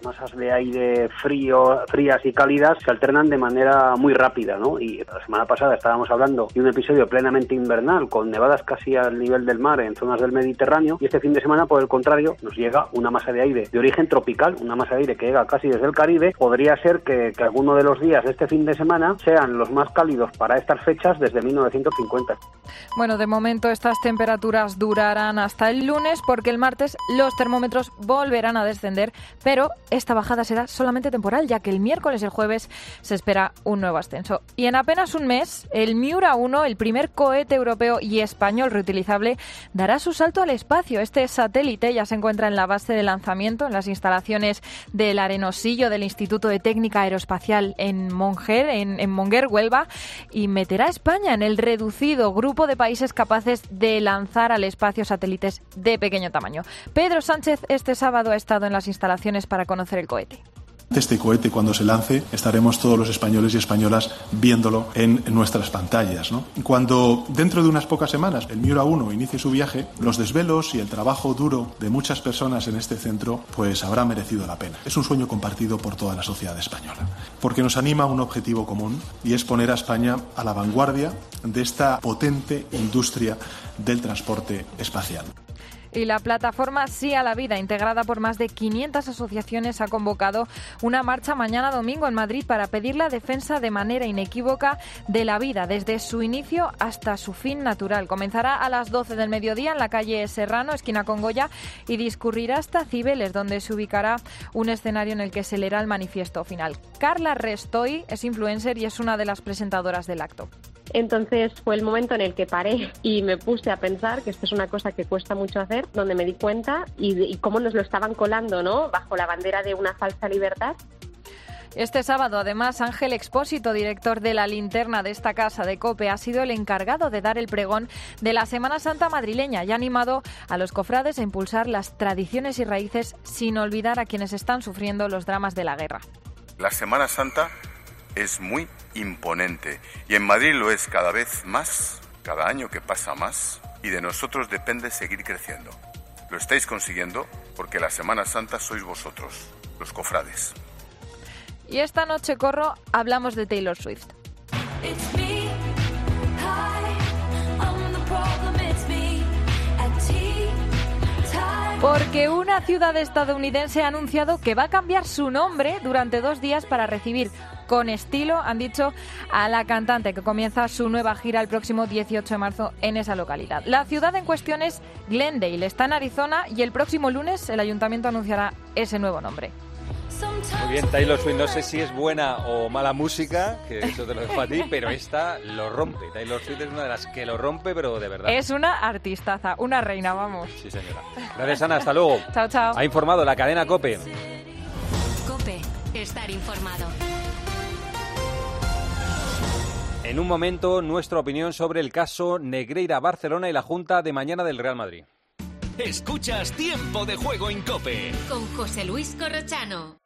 Masas de aire frío, frías y cálidas se alternan de manera muy rápida, ¿no? Y la semana pasada estábamos hablando de un episodio plenamente invernal, con nevadas casi al nivel del mar en zonas del Mediterráneo, y este fin de semana, por el contrario, nos llega una masa de aire de origen tropical, una masa de aire que llega casi desde el Caribe. Podría ser que, que alguno de los días de este fin de semana sean los más cálidos para estas fechas desde 1950. Bueno, de momento estas temperaturas durarán hasta el lunes porque el martes los termómetros volverán a descender, pero esta bajada será solamente temporal, ya que el miércoles y el jueves se espera un nuevo ascenso. Y en apenas un mes, el Miura 1, el primer cohete europeo y español reutilizable, dará su salto al espacio. Este satélite ya se encuentra en la base de lanzamiento, en las instalaciones del Arenosillo del Instituto de Técnica Aeroespacial en Monger, en, Monger, Huelva, y meterá a España en el reducido grupo de países capaces de lanzar al espacio satélites de pequeño tamaño. Pedro Sánchez este sábado ha estado en las instalaciones para conocer Este cohete cuando se lance estaremos todos los españoles y españolas viéndolo en nuestras pantallas. Cuando dentro de unas pocas semanas el Miura 1 inicie su viaje, los desvelos y el trabajo duro de muchas personas en este centro pues habrá merecido la pena. Es un sueño compartido por toda la sociedad española, porque nos anima a un objetivo común y es poner a España a la vanguardia de esta potente industria del transporte espacial. Y la plataforma Sí a la Vida, integrada por más de 500 asociaciones, ha convocado una marcha mañana domingo en Madrid para pedir la defensa de manera inequívoca de la vida, desde su inicio hasta su fin natural. Comenzará a las 12 del mediodía en la calle Serrano, esquina con Goya, y discurrirá hasta Cibeles, donde se ubicará un escenario en el que se leerá el manifiesto final. Carla Restoy es influencer y es una de las presentadoras del acto. Entonces fue el momento en el que paré y me puse a pensar que esto es una cosa que cuesta mucho hacer, donde me di cuenta y, y cómo nos lo estaban colando, ¿no? Bajo la bandera de una falsa libertad. Este sábado, además, Ángel Expósito, director de la linterna de esta casa de COPE, ha sido el encargado de dar el pregón de la Semana Santa madrileña y ha animado a los cofrades a impulsar las tradiciones y raíces sin olvidar a quienes están sufriendo los dramas de la guerra. La Semana Santa es muy imponente y en Madrid lo es cada vez más, cada año que pasa más y de nosotros depende seguir creciendo. Lo estáis consiguiendo porque la Semana Santa sois vosotros, los cofrades. Y esta noche, Corro, hablamos de Taylor Swift. Porque una ciudad estadounidense ha anunciado que va a cambiar su nombre durante dos días para recibir con estilo, han dicho, a la cantante que comienza su nueva gira el próximo 18 de marzo en esa localidad. La ciudad en cuestión es Glendale, está en Arizona y el próximo lunes el ayuntamiento anunciará ese nuevo nombre. Muy bien, Taylor Swift, no sé si es buena o mala música, que eso te lo dejo a ti, pero esta lo rompe. Taylor Swift es una de las que lo rompe, pero de verdad. Es una artistaza, una reina, vamos. Sí, señora. Gracias, Ana, hasta luego. Chao, chao. Ha informado la cadena COPE. Cope, estar informado. En un momento, nuestra opinión sobre el caso Negreira Barcelona y la Junta de mañana del Real Madrid. Escuchas Tiempo de Juego en Cope. Con José Luis Corrochano.